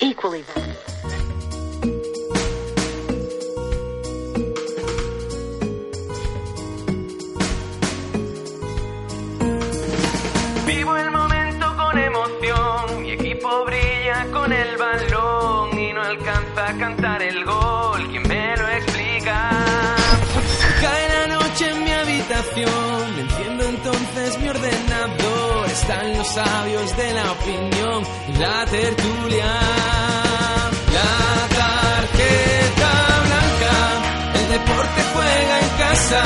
Equally Vivo el momento con emoción, mi equipo brilla con el balón y no alcanza a cantar el gol, ¿quién me lo explica? Cae la noche en mi habitación, enciendo entonces mi ordenador, están los sabios de la opinión la tertulia. La tarjeta blanca, el deporte juega en casa,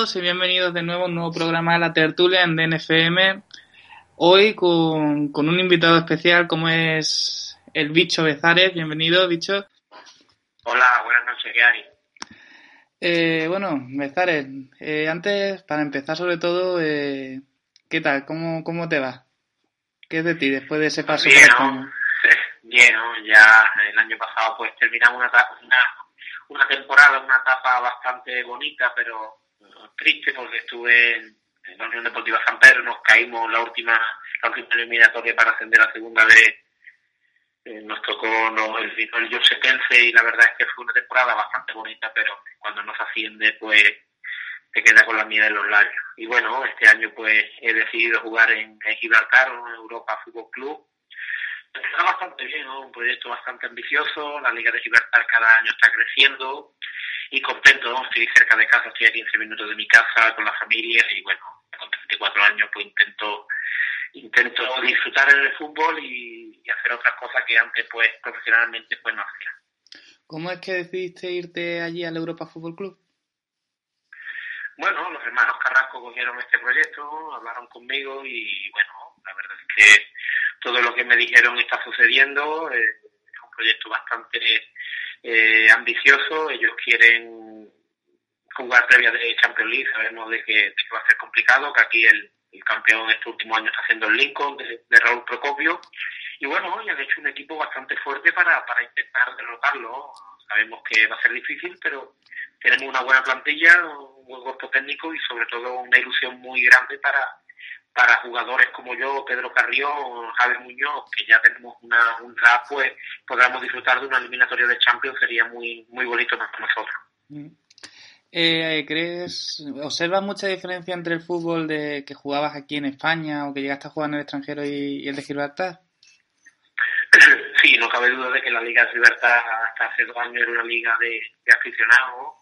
todos y bienvenidos de nuevo a un nuevo programa de la tertulia en DNFM. Hoy con, con un invitado especial como es el Bicho Bezares. Bienvenido, Bicho. Hola, buenas noches, ¿qué hay? Eh, bueno, Bezares, eh, antes, para empezar sobre todo, eh, ¿qué tal? ¿Cómo, ¿Cómo te va? ¿Qué es de ti después de ese paso Bien? ¿no? Bien, ¿no? ya el año pasado pues terminamos una, una, una temporada, una etapa bastante bonita, pero triste porque estuve en, en la Unión Deportiva San Pedro, nos caímos la última, la última eliminatoria para ascender a segunda vez. Eh, nos tocó no, el, Jose Pense y la verdad es que fue una temporada bastante bonita, pero cuando nos asciende pues te queda con la miel en los labios. Y bueno, este año pues he decidido jugar en, en Gibraltar, en Europa Fútbol Club. Está bastante bien, ¿no? Un proyecto bastante ambicioso, la Liga de Gibraltar cada año está creciendo y contento, ¿no? Estoy cerca de casa, estoy a 15 minutos de mi casa con la familia y bueno, con 34 años pues intento intento disfrutar del fútbol y, y hacer otras cosas que antes pues profesionalmente pues no hacía. ¿Cómo es que decidiste irte allí al Europa Fútbol Club? Bueno, los hermanos Carrasco cogieron este proyecto, hablaron conmigo y bueno, la verdad es que todo lo que me dijeron está sucediendo. eh, es un proyecto bastante eh, ambicioso. Ellos quieren jugar previa de Champions League. Sabemos de que, que va a ser complicado, que aquí el, el campeón este último año está haciendo el Lincoln de, Raúl Procopio. Y bueno, ya han hecho un equipo bastante fuerte para, para intentar derrotarlo. Sabemos que va a ser difícil, pero tenemos una buena plantilla, un buen cuerpo técnico y sobre todo una ilusión muy grande para, para jugadores como yo, Pedro Carrión, Javier Muñoz, que ya tenemos una, un draft, pues podamos disfrutar de una eliminatoria de Champions, sería muy, muy bonito para nosotros. Mm. Eh, ¿Crees, observas mucha diferencia entre el fútbol de que jugabas aquí en España o que llegaste a jugar en el extranjero y, y el de Gibraltar? Sí, no cabe duda de que la Liga de Libertad hasta hace dos años era una liga de, de aficionados.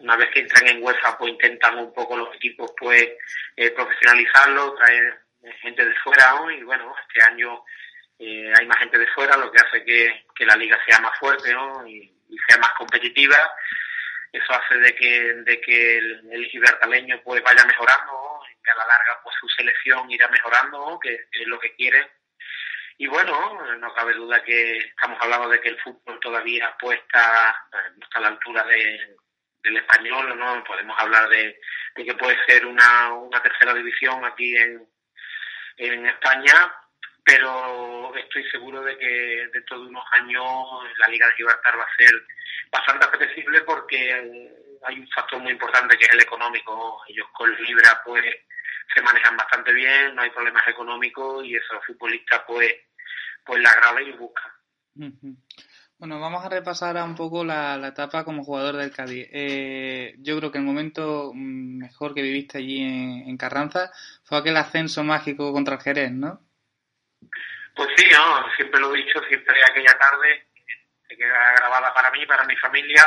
Una vez que entran en UEFA, pues intentan un poco los equipos pues eh, profesionalizarlo, traer eh, gente de fuera, ¿no? Y bueno, este año eh, hay más gente de fuera, lo que hace que, que la liga sea más fuerte, ¿no? Y, sea más competitiva. Eso hace de que, de que el, el pues vaya mejorando. Y que a la larga pues su selección irá mejorando. Que es lo que quiere y bueno, no cabe duda que estamos hablando de que el fútbol todavía pues está, no está a la altura de, del español, ¿no? Podemos hablar de, de que puede ser una, una tercera división aquí en, en España, pero estoy seguro de que dentro de unos años la Liga de Gibraltar va a ser bastante apetecible porque hay un factor muy importante que es el económico. Ellos con Libra pues se manejan bastante bien, no hay problemas económicos y eso los futbolistas pues, pues la agrada y buscan. Bueno, vamos a repasar un poco la, etapa como jugador del Cádiz. Eh, yo creo que el momento mejor que viviste allí en, Carranza fue aquel ascenso mágico contra el Jerez, ¿no? Pues sí, siempre lo he dicho, siempre aquella tarde se queda grabada para mí, para mi familia.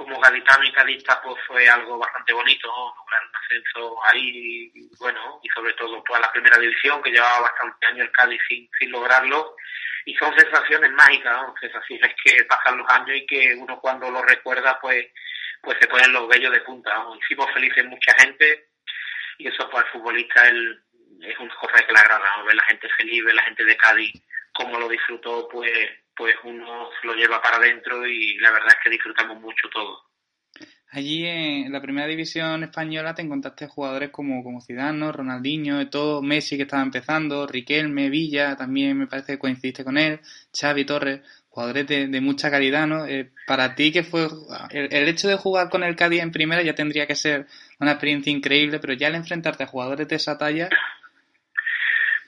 Como gaditano y cadista, pues fue algo bastante bonito, lograr un ascenso ahí, bueno, y sobre todo pues a la primera división, que llevaba bastante años el Cádiz sin, lograrlo y son sensaciones mágicas, ¿no? sensaciones que pasan los años y que uno cuando lo recuerda pues pues se ponen los vellos de punta. Hicimos felices mucha gente y eso para el futbolista el, es una cosa que le agrada, ver la gente feliz, ver la gente de Cádiz cómo lo disfrutó, pues pues uno lo lleva para adentro y la verdad es que disfrutamos mucho todo. Allí en la primera división española te encontraste jugadores como, como Zidane, Ronaldinho, todo, Messi que estaba empezando, Riquelme, Villa, también me parece que coincidiste con él, Xavi Torres, jugadores de, mucha calidad, ¿no? Eh, para ti, que fue el, hecho de jugar con el Cádiz en primera ya tendría que ser una experiencia increíble, pero ya al enfrentarte a jugadores de esa talla...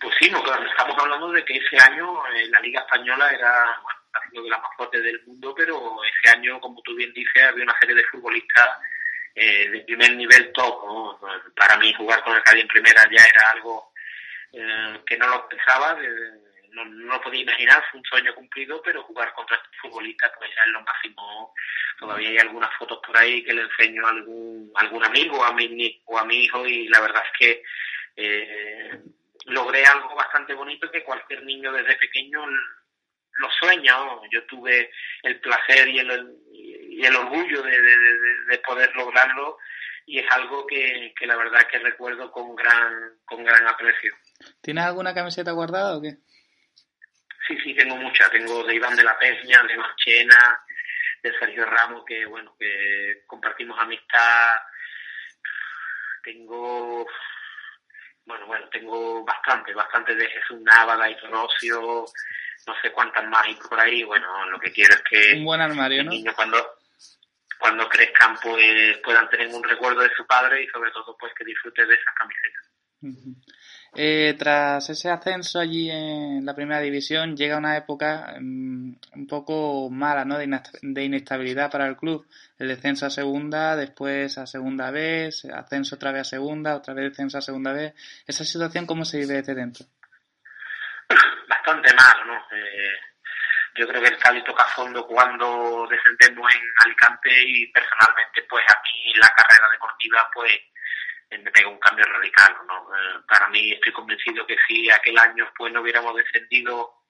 Pues sí, no, estamos hablando de que ese año en la Liga Española era, sido de las más fuertes del mundo, pero ese año, como tú bien dices, había una serie de futbolistas eh, de primer nivel top. Para mí jugar con el Cádiz en primera ya era algo eh, que no lo pensaba, no, no, lo podía imaginar, fue un sueño cumplido, pero jugar contra estos futbolistas pues ya es lo máximo. Todavía hay algunas fotos por ahí que le enseño a algún, algún amigo a mi, o a mi hijo y la verdad es que eh, logré algo bastante bonito que cualquier niño desde pequeño lo sueña, yo tuve el placer y el, y el orgullo de, de, poder lograrlo y es algo que, que, la verdad que recuerdo con gran, con gran aprecio. ¿Tienes alguna camiseta guardada o qué? Sí, sí, tengo muchas. Tengo de Iván de la Peña, de Marchena, de Sergio Ramos, que bueno, que compartimos amistad. Tengo, bueno, bueno, tengo bastante, bastante de Jesús Nava, y Rocio, no sé cuántas más hay por ahí. Bueno, lo que quiero es que un buen armario, los niños cuando cuando crezcan pues puedan tener un recuerdo de su padre y sobre todo pues que disfruten de esas camisetas. Eh, tras ese ascenso allí en la primera división llega una época mm, un poco mala ¿no? de, inestabilidad para el club. El descenso a segunda, después a segunda vez, ascenso otra vez a segunda, otra vez descenso a segunda vez. ¿Esa situación cómo se vive desde dentro? bastante mal, ¿no? Eh, yo creo que el Cádiz toca fondo cuando descendemos en Alicante y personalmente pues aquí la carrera deportiva pues me pega un cambio radical, ¿no? Eh, para mí estoy convencido que si aquel año pues no hubiéramos descendido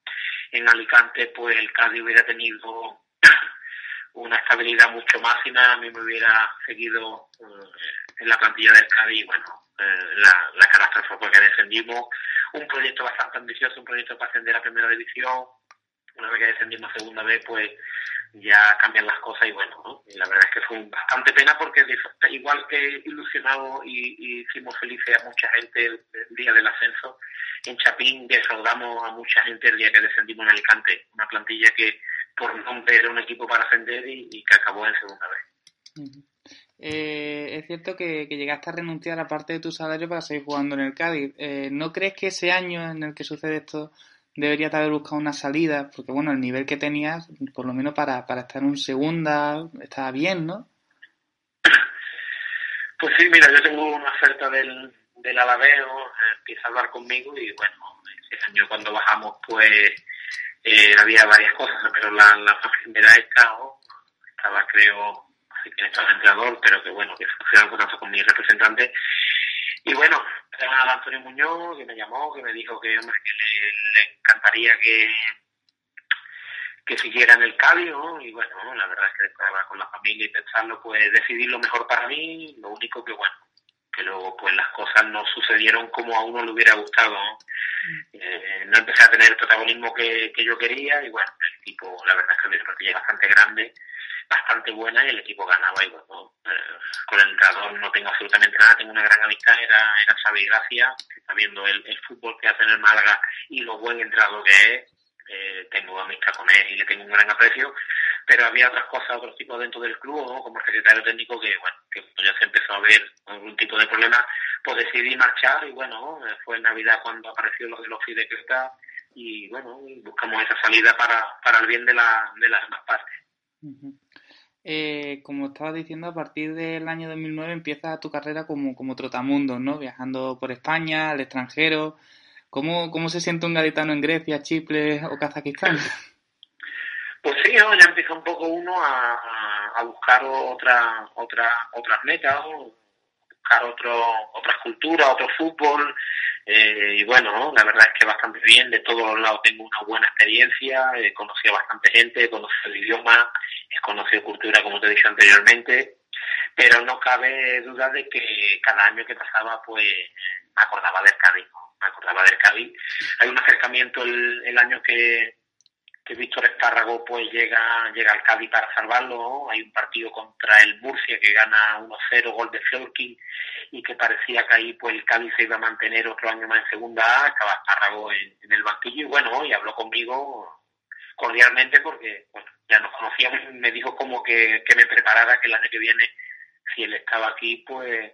en Alicante pues el Cádiz hubiera tenido una estabilidad mucho máxima, a mí me hubiera seguido en la plantilla del Cádiz, bueno, la, la catástrofe porque descendimos un proyecto bastante ambicioso, un proyecto para ascender a primera división. Una vez que descendimos segunda vez, pues ya cambian las cosas y bueno, ¿no? y la verdad es que fue bastante pena porque igual que ilusionado y, hicimos felices a mucha gente el, día del ascenso, en Chapín defraudamos a mucha gente el día que descendimos en Alicante, una plantilla que por nombre era un equipo para ascender y, que acabó en segunda vez. Eh, es cierto que, llegaste a renunciar a parte de tu salario para seguir jugando en el Cádiz. Eh, ¿No crees que ese año en el que sucede esto deberías haber buscado una salida? Porque bueno, el nivel que tenías, por lo menos para, para estar en segunda, estaba bien, ¿no? Pues sí, mira, yo tengo una oferta del, del eh, empieza a hablar conmigo y bueno, ese año cuando bajamos pues había varias cosas, pero la, la primera estaba, estaba creo que estaba entrenador, pero que bueno, que funciona contacto con mi representante. Y bueno, era Antonio Muñoz, que me llamó, que me dijo que, hombre, que le, encantaría que que siguiera en el cabio y bueno, la verdad es que después de hablar con la familia y pensarlo, pues decidir lo mejor para mí, lo único que bueno, que luego pues las cosas no sucedieron como a uno le hubiera gustado, ¿no? Mm. Eh, no empecé a tener el protagonismo que, que yo quería y bueno, el equipo la verdad es que es bastante grande bastante buena y el equipo ganaba y bueno, eh, con el entrenador no tengo absolutamente nada, tengo una gran amistad, era, era Xavi Gracia, que está viendo el, el fútbol que hace en el Málaga y lo buen entrenador que es, eh, tengo amistad con él y le tengo un gran aprecio, pero había otras cosas, otros tipos dentro del club, ¿no? como secretario técnico, que bueno, que ya se empezó a ver algún tipo de problema, pues decidí marchar y bueno, fue en Navidad cuando apareció lo de los Creta y bueno, buscamos esa salida para, para el bien de, la, de las demás partes. Eh, como estabas diciendo, a partir del año 2009 empieza tu carrera como, como trotamundo, ¿no? Viajando por España, al extranjero. ¿Cómo, ¿Cómo se siente un gaditano en Grecia, Chipre o Kazajistán? Pues sí, ya empieza un poco uno a, a buscar otra, otra, otras metas, buscar otro, otras culturas, otro fútbol. Eh, y bueno, la verdad es que bastante bien, de todos los lados tengo una buena experiencia, he conocido bastante gente, he conocido el idioma, he conocido cultura, como te dicho anteriormente, pero no cabe duda de que cada año que pasaba, pues me acordaba del Cádiz, me acordaba del Cádiz. Hay un acercamiento el, el año que, que Víctor Espárrago pues llega llega al Cádiz para salvarlo. Hay un partido contra el Murcia que gana 1-0, gol de Florkin, y que parecía que ahí pues el Cádiz se iba a mantener otro año más en segunda A. Estaba Espárrago en, el banquillo y bueno, y habló conmigo cordialmente porque bueno, ya nos conocíamos me dijo como que, que me preparara que el año que viene, si él estaba aquí, pues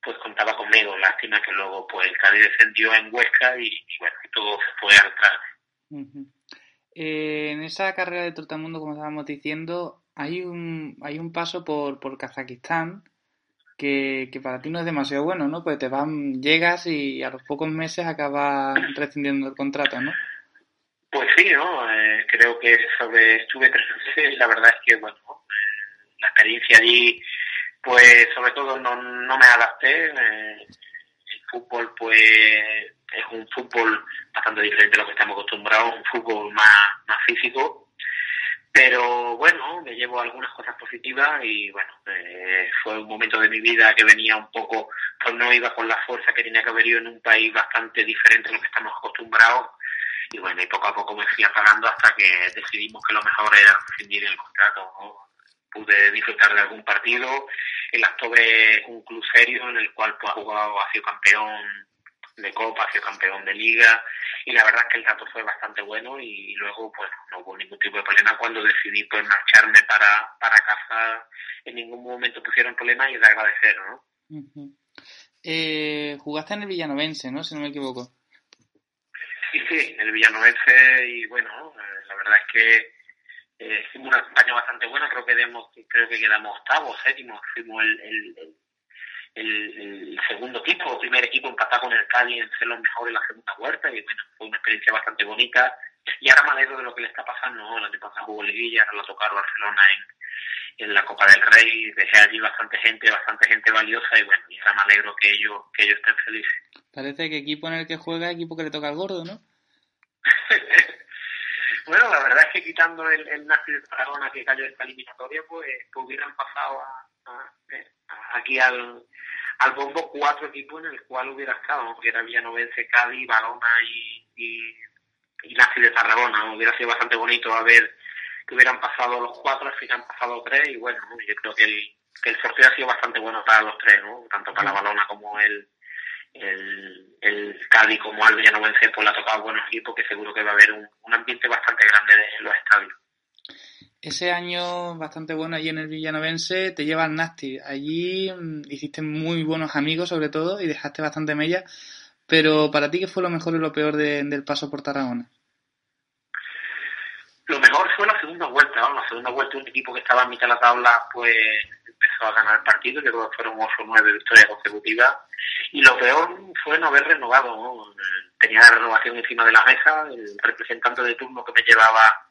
pues contaba conmigo. Lástima que luego pues el Cádiz descendió en Huesca y, y bueno, todo se fue al -huh. Eh, en esa carrera de Trotamundo, como estábamos diciendo, hay un, hay un paso por, por Kazajistán que, que para ti no es demasiado bueno, ¿no? Pues te van, llegas y a los pocos meses acabas rescindiendo el contrato, ¿no? Pues sí, ¿no? Eh, creo que sobre estuve tres meses la verdad es que, bueno, la experiencia allí, pues sobre todo no, no me adapté. Eh, el fútbol, pues es un fútbol bastante diferente a lo que estamos acostumbrados, un fútbol más, más físico. Pero bueno, me llevo algunas cosas positivas y bueno, eh, fue un momento de mi vida que venía un poco, pues no iba con la fuerza que tenía que haber ido en un país bastante diferente a lo que estamos acostumbrados y bueno, y poco a poco me fui apagando hasta que decidimos que lo mejor era rescindir el contrato. ¿no? Pude disfrutar de algún partido, el Actove es un club serio en el cual pues, ha jugado, ha sido campeón de Copa, sido campeón de Liga y la verdad es que el trato fue bastante bueno y luego pues no hubo ningún tipo de problema cuando decidí pues marcharme para, para casa, en ningún momento pusieron problema y es de agradecer, ¿no? Uh -huh. eh, jugaste en el Villanovense, ¿no? Si no me equivoco. Sí, sí, el Villanovense y bueno, eh, la verdad es que eh, hicimos una campaña bastante buena, creo que demos, creo que quedamos octavos, séptimos, fuimos el, el, el, el, segundo equipo, el primer equipo empatado con el Cádiz en ser los mejores en la segunda vuelta y bueno, fue una experiencia bastante bonita y ahora me alegro de lo que le está pasando, ¿no? el año pasado jugó Liguilla, ahora lo tocaron Barcelona en, en la Copa del Rey, dejé allí bastante gente, bastante gente valiosa y bueno, y ahora me alegro que ellos, que ellos estén felices. Parece que equipo en el que juega, equipo que le toca al gordo, ¿no? bueno, la verdad es que quitando el, el Nazi de Tarragona que cayó esta eliminatoria, pues, pues hubieran pasado a, aquí al, al bombo cuatro equipos en el cual hubiera estado, que era Villanovense, Cádiz, Balona y, y, y Nazi de Tarragona. Hubiera sido bastante bonito a ver que hubieran pasado los cuatro, al final han pasado tres y bueno, yo creo que el, que el sorteo ha sido bastante bueno para los tres, ¿no? tanto para la Balona como el el, el Cádiz como al Villanovense pues le ha tocado buenos equipos que seguro que va a haber un, un ambiente bastante grande en los estadios. Ese año bastante bueno allí en el Villanovense te lleva al Nasti. Allí mmm, hiciste muy buenos amigos sobre todo y dejaste bastante mella. Pero para ti, ¿qué fue lo mejor y lo peor de, del paso por Tarragona? Lo mejor fue la segunda vuelta. La segunda vuelta un equipo que estaba en mitad de la tabla pues empezó a ganar el partido, que fueron 8 o 9 victorias consecutivas. Y lo peor fue no haber renovado. ¿no? Tenía la renovación encima de la mesa, el representante de turno que me llevaba,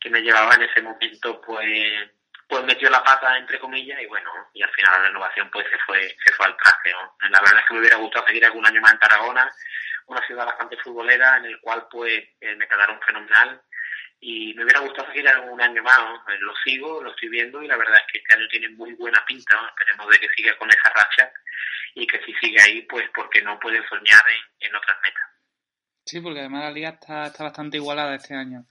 que me llevaba en ese momento, pues pues metió la pata entre comillas y bueno, y al final la renovación pues se fue, se fue al traste. ¿no? La verdad es que me hubiera gustado seguir algún año más en Tarragona, una ciudad bastante futbolera en el cual pues eh, me quedaron fenomenal y me hubiera gustado seguir un año más, ¿no? lo sigo, lo estoy viendo y la verdad es que este año tiene muy buena pinta, esperemos de que siga con esa racha y que si sigue ahí, pues porque no puede soñar en, en otras metas. Sí, porque además la liga está, está bastante igualada este año.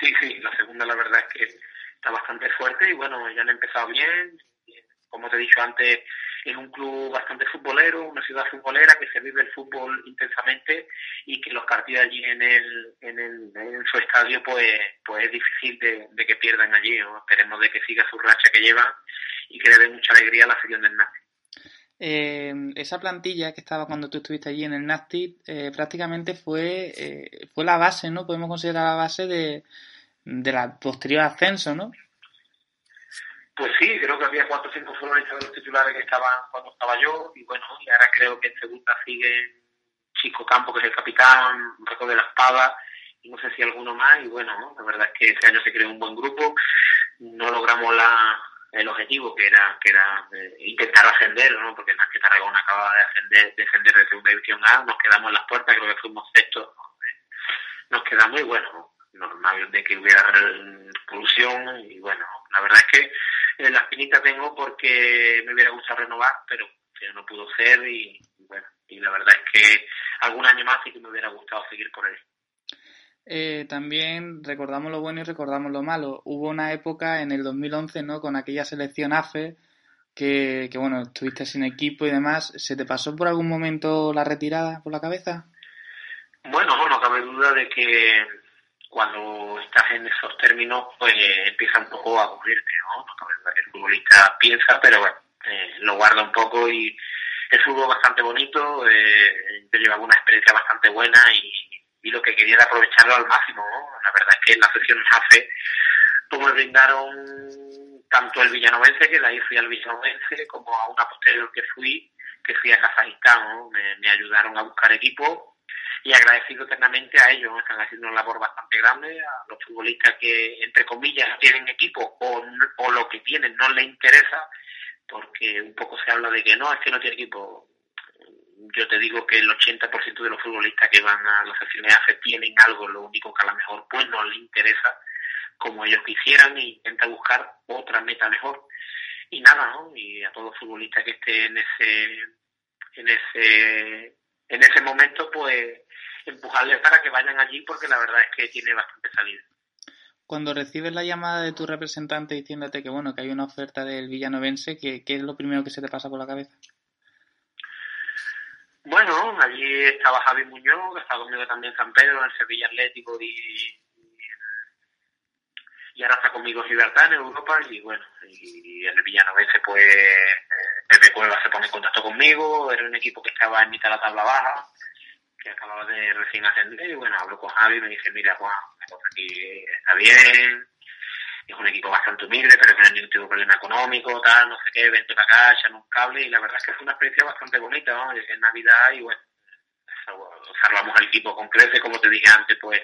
Sí, sí, la segunda la verdad es que está bastante fuerte y bueno, ya han empezado bien. Como te he dicho antes, es un club bastante futbolero, una ciudad futbolera que se vive el fútbol intensamente y que los partidos allí en el, en, el, en su estadio pues pues es difícil de, que pierdan allí. Esperemos de que siga su racha que lleva y que le dé mucha alegría a la afición del Nasti. Eh, esa plantilla que estaba cuando tú estuviste allí en el Nasti eh, prácticamente fue, eh, fue la base, ¿no? Podemos considerar la base de, de la posterior ascenso, ¿no? Pues sí, creo que había cuatro o cinco futbolistas de los titulares que estaban cuando estaba yo y bueno, y ahora creo que en segunda sigue Chico Campo, que es el capitán, Marco de la Espada y no sé si alguno más y bueno, la verdad es que ese año se creó un buen grupo, no logramos la, el objetivo que era que era eh, intentar ascender, ¿no? porque más que Tarragona acaba de ascender, de segunda división A, nos quedamos en las puertas, creo que fuimos sextos, nos quedamos y bueno, normal de que hubiera polución y bueno, la verdad es que eh, la espinita tengo porque me hubiera gustado renovar, pero no pudo ser y, bueno, y la verdad es que algún año más sí que me hubiera gustado seguir por él. Eh, también recordamos lo bueno y recordamos lo malo. Hubo una época en el 2011, ¿no? Con aquella selección AFE, que, que bueno, estuviste sin equipo y demás. ¿Se te pasó por algún momento la retirada por la cabeza? Bueno, no cabe duda de que cuando estás en esos términos, pues empieza un poco a aburrirte, ¿no? El futbolista piensa, pero bueno, eh, lo guarda un poco y el fútbol bastante bonito, eh, yo llevaba una experiencia bastante buena y, y, lo que quería era aprovecharlo al máximo, ¿no? La verdad es que en la sesión hace pues me brindaron tanto el villanovense, que ahí fui al villanovense, como a una posterior que fui, que fui a Kazajistán, ¿no? me, me ayudaron a buscar equipo y agradecido eternamente a ellos, están haciendo una labor bastante grande, a los futbolistas que, entre comillas, tienen equipo o, o lo que tienen no les interesa, porque un poco se habla de que no, es que no tiene equipo. Yo te digo que el 80% de los futbolistas que van a las selecciones tienen algo, lo único que a lo mejor pues no les interesa como ellos quisieran e intenta buscar otra meta mejor. Y nada, ¿no? Y a todo futbolista que esté en ese en ese en ese momento pues empujarles para que vayan allí porque la verdad es que tiene bastante salida. Cuando recibes la llamada de tu representante diciéndote que bueno que hay una oferta del villanovense, ¿qué, qué es lo primero que se te pasa por la cabeza? Bueno, allí estaba Javi Muñoz, que estaba conmigo también San Pedro, en el Sevilla Atlético y, y ahora está conmigo Libertad en Europa y bueno, y en el Villanovense pues eh, Pepe Cueva se pone en contacto conmigo, era un equipo que estaba en mitad de la tabla baja, que acababa de recién ascender y bueno, hablo con Javi y me dice, mira Juan, aquí está bien, es un equipo bastante humilde, pero que no hay ningún tipo de problema económico, tal, no sé qué, vente para acá, echan un cable y la verdad es que fue una experiencia bastante bonita, ¿no? Llegué en Navidad y bueno, salvamos al equipo con crece, como te dije antes, pues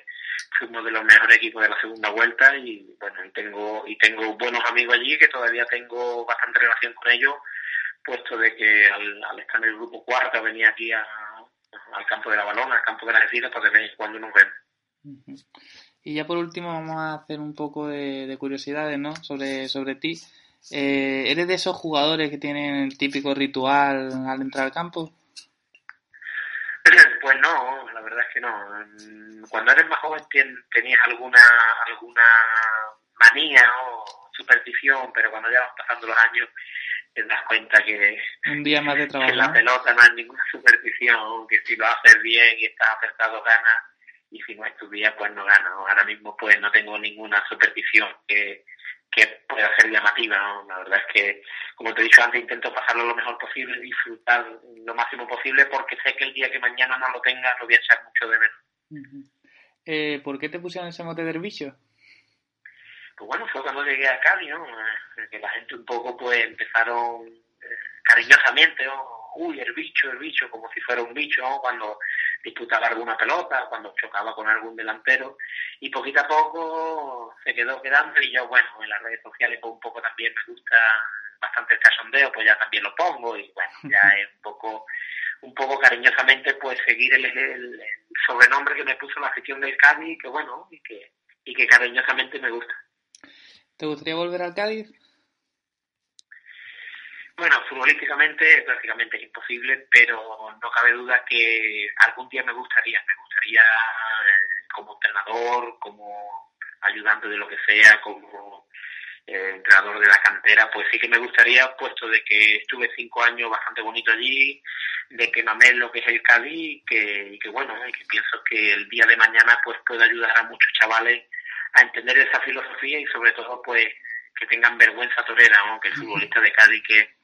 fuimos de los mejores equipos de la segunda vuelta y bueno, y tengo, y tengo buenos amigos allí que todavía tengo bastante relación con ellos, puesto de que al, al estar en el grupo cuarto venía aquí al campo de la balona, al campo de las vecinas, para que cuando nos vemos. Y ya por último vamos a hacer un poco de, curiosidades, ¿no? Sobre, sobre ti. Eh, ¿Eres de esos jugadores que tienen el típico ritual al entrar al campo? Pues no, la verdad es que no. Cuando eres más joven tenías alguna alguna manía o superstición, pero cuando ya vas pasando los años te das cuenta que, un día más de trabajo, en la pelota no hay ninguna superstición, que si lo haces bien y estás acertado ganas y si no es tu día pues no ganas. Ahora mismo pues no tengo ninguna superstición que, que pueda ser llamativa. ¿no? La verdad es que, como te he dicho antes, intento pasarlo lo mejor posible, disfrutar lo máximo posible porque sé que el día que mañana no lo tenga lo voy a echar mucho de menos. eh, ¿Por qué te pusieron ese mote del bicho? pues bueno, fue cuando llegué a Cádiz, ¿no? Eh, que la gente un poco pues empezaron eh, cariñosamente, ¿no? Uy, el bicho, el bicho, como si fuera un bicho, ¿no? Cuando disputaba alguna pelota, cuando chocaba con algún delantero, y poquito a poco se quedó quedando, y yo, bueno, en las redes sociales pues un poco también me gusta bastante el casondeo, pues ya también lo pongo, y bueno, ya es un poco un poco cariñosamente pues seguir el, el, sobrenombre que me puso la afición del Cádiz, que bueno, y que, y que cariñosamente me gusta. ¿Te gustaría volver al Cádiz? Bueno, futbolísticamente prácticamente es imposible, pero no cabe duda que algún día me gustaría, me gustaría eh, como entrenador, como ayudante de lo que sea, como entrenador de la cantera, pues sí que me gustaría, puesto de que estuve cinco años bastante bonito allí, de que mamé lo que es el Cádiz y que, que bueno, que pienso que el día de mañana pues puede ayudar a muchos chavales a entender esa filosofía y sobre todo pues que tengan vergüenza torera, ¿no? que el futbolista de Cádiz que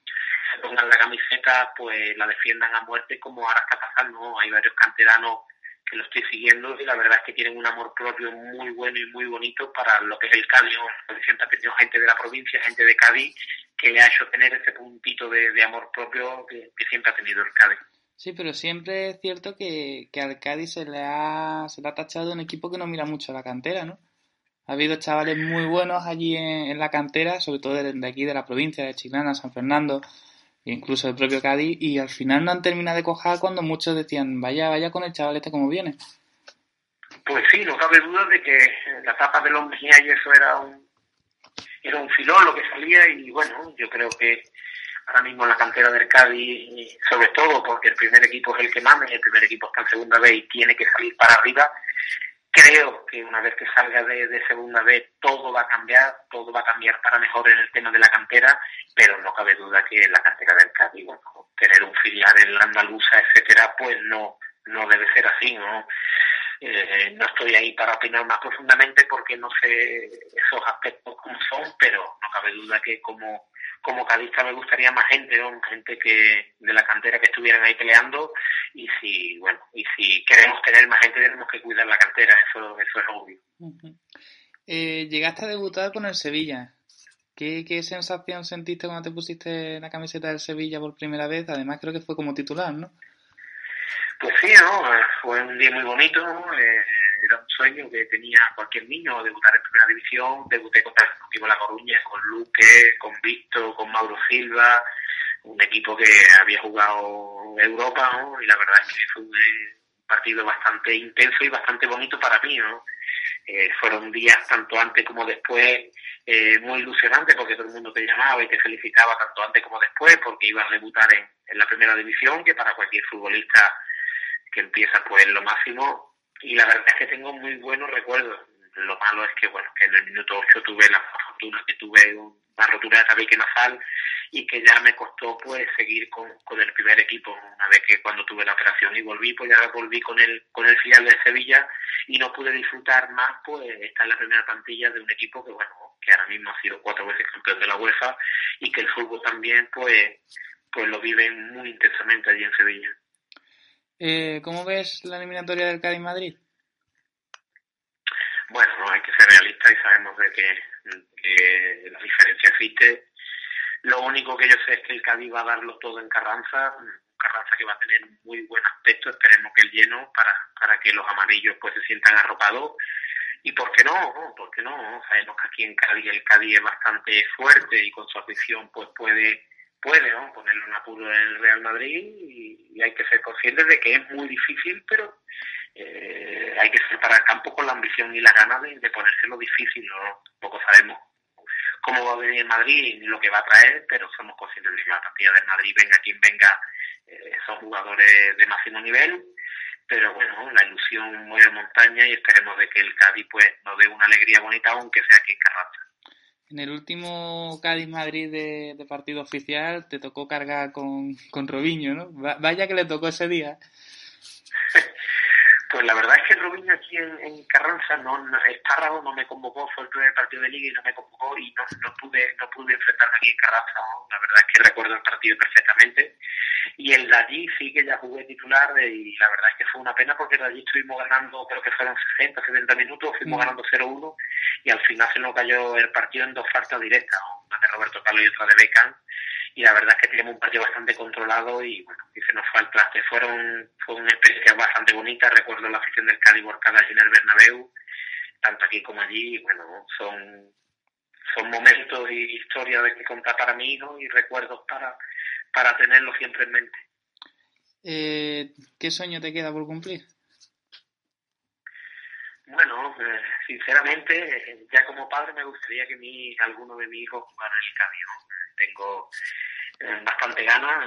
se pongan la camiseta pues la defiendan a muerte como ahora está pasando, hay varios canteranos que lo estoy siguiendo y la verdad es que tienen un amor propio muy bueno y muy bonito para lo que es el Cádiz. Siempre ha tenido gente de la provincia, gente de Cádiz, que le ha hecho tener ese puntito de, amor propio que, siempre ha tenido el Cádiz. Sí, pero siempre es cierto que, que al Cádiz se le, ha, se le ha tachado un equipo que no mira mucho a la cantera, ¿no? Ha habido chavales muy buenos allí en, la cantera, sobre todo de, aquí de la provincia, de Chiclana, San Fernando, incluso el propio Cádiz, y al final no han terminado de cojar cuando muchos decían, vaya, vaya con el chaval este como viene. Pues sí, no cabe duda de que la tapa de los y eso era un, era un filón lo que salía y bueno, yo creo que ahora mismo la cantera del Cádiz, sobre todo porque el primer equipo es el que manda y el primer equipo está en segunda vez y tiene que salir para arriba, Creo que una vez que salga de, segunda vez todo va a cambiar, todo va a cambiar para mejor en el tema de la cantera, pero no cabe duda que la cantera del Cádiz, tener un filial en la andaluza, etcétera, pues no, no debe ser así, ¿no? Eh, no estoy ahí para opinar más profundamente porque no sé esos aspectos como son, pero no cabe duda que como como cadista me gustaría más gente, gente que de la cantera que estuvieran ahí peleando y si bueno y si queremos tener más gente tenemos que cuidar la cantera, eso eso es obvio. eh, llegaste a debutar con el Sevilla. ¿Qué, ¿Qué sensación sentiste cuando te pusiste la camiseta del Sevilla por primera vez? Además creo que fue como titular, ¿no? Pues sí, ¿no? Fue un día muy bonito, eh, era un sueño que tenía cualquier niño, debutar en primera división, debuté contra el Deportivo La Coruña, con Luque, con Víctor, con Mauro Silva, un equipo que había jugado Europa, ¿no? Y la verdad es que fue un partido bastante intenso y bastante bonito para mí, ¿no? Eh, fueron días tanto antes como después eh, muy ilusionantes porque todo el mundo te llamaba y te felicitaba tanto antes como después porque ibas a debutar en, en la primera división que para cualquier futbolista que empieza pues lo máximo y la verdad es que tengo muy buenos recuerdos. Lo malo es que, bueno, que en el minuto 8 tuve la fortuna que tuve una rotura de tabique nasal y que ya me costó pues seguir con, con el primer equipo una vez que cuando tuve la operación y volví pues ya volví con el con el filial de Sevilla y no pude disfrutar más pues estar en la primera plantilla de un equipo que bueno que ahora mismo ha sido cuatro veces campeón de la UEFA y que el fútbol también pues pues lo vive muy intensamente allí en Sevilla. Eh, ¿Cómo ves la eliminatoria del Cádiz Madrid? Bueno, hay que ser realistas y sabemos de que, la diferencia existe. Lo único que yo sé es que el Cádiz va a darlo todo en Carranza, Carranza que va a tener muy buen aspecto, esperemos que el lleno para, para que los amarillos pues se sientan arropados. Y por qué no, por qué no, sabemos que aquí en Cádiz el Cádiz es bastante fuerte y con su afición pues puede puede ¿no? ponerle un apuro en el Real Madrid y, hay que ser conscientes de que es muy difícil, pero eh, hay que ser para el campo con la ambición y la gana de, de ponérselo difícil. ¿no? Tampoco sabemos cómo va a venir Madrid ni lo que va a traer, pero somos conscientes de que la partida del Madrid, venga quien venga, eh, son jugadores de máximo nivel. Pero bueno, la ilusión mueve montaña y esperemos de que el Cádiz pues nos dé una alegría bonita, aunque sea aquí en Carranza. En el último Cádiz-Madrid de, partido oficial te tocó cargar con, con Robinho, ¿no? Vaya que le tocó ese día. Pues la verdad es que Robinho aquí en, Carranza, no, no, no me convocó, fue el primer partido de liga y no me convocó y no, no pude no pude enfrentarme aquí en Carranza. La verdad es que recuerdo el partido perfectamente. Y el de allí sí que ya jugué titular y la verdad es que fue una pena porque de allí estuvimos ganando, creo que fueron 60, 70 minutos, fuimos mm. ganando 0-1 y al final se nos cayó el partido en dos faltas directas, una de Roberto Carlos y otra de Beckham y la verdad es que teníamos un partido bastante controlado y bueno, y se nos fue al traste. Fueron, fue una experiencia bastante bonita, recuerdo la afición del Cádiz volcada allí en el Bernabéu, tanto aquí como allí, bueno, son, son momentos y historias de que contar para mí ¿no? y recuerdos para, para tenerlo siempre en mente. Eh, ¿Qué sueño te queda por cumplir? Bueno, eh, sinceramente, ya como padre me gustaría que mi, alguno de mis hijos jugara en el Cádiz tengo eh, bastante ganas,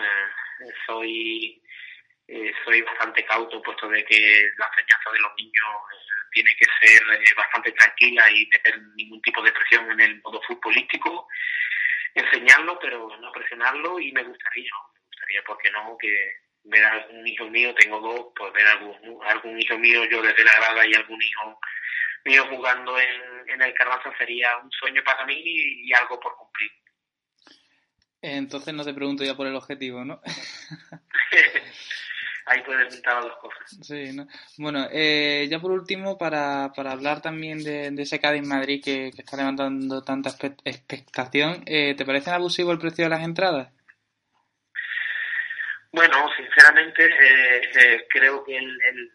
eh, soy eh, soy bastante cauto puesto de que la enseñanza de los niños tiene que ser bastante tranquila y meter ningún tipo de presión en el modo futbolístico, enseñarlo, pero no presionarlo y me gustaría, me gustaría, ¿por qué no?, que ver algún hijo mío, tengo dos, pues ver algún, algún hijo mío yo desde la grada y algún hijo mío jugando en, en el Carranza sería un sueño para mí y algo por cumplir. Entonces no te pregunto ya por el objetivo, ¿no? Ahí puedes juntar las dos cosas. Sí, ¿no? Bueno, eh, ya por último, para, para hablar también de, de ese Cádiz Madrid que, que está levantando tanta expectación, eh, ¿te parece abusivo el precio de las entradas? Bueno, sinceramente, eh, eh, creo que el, el,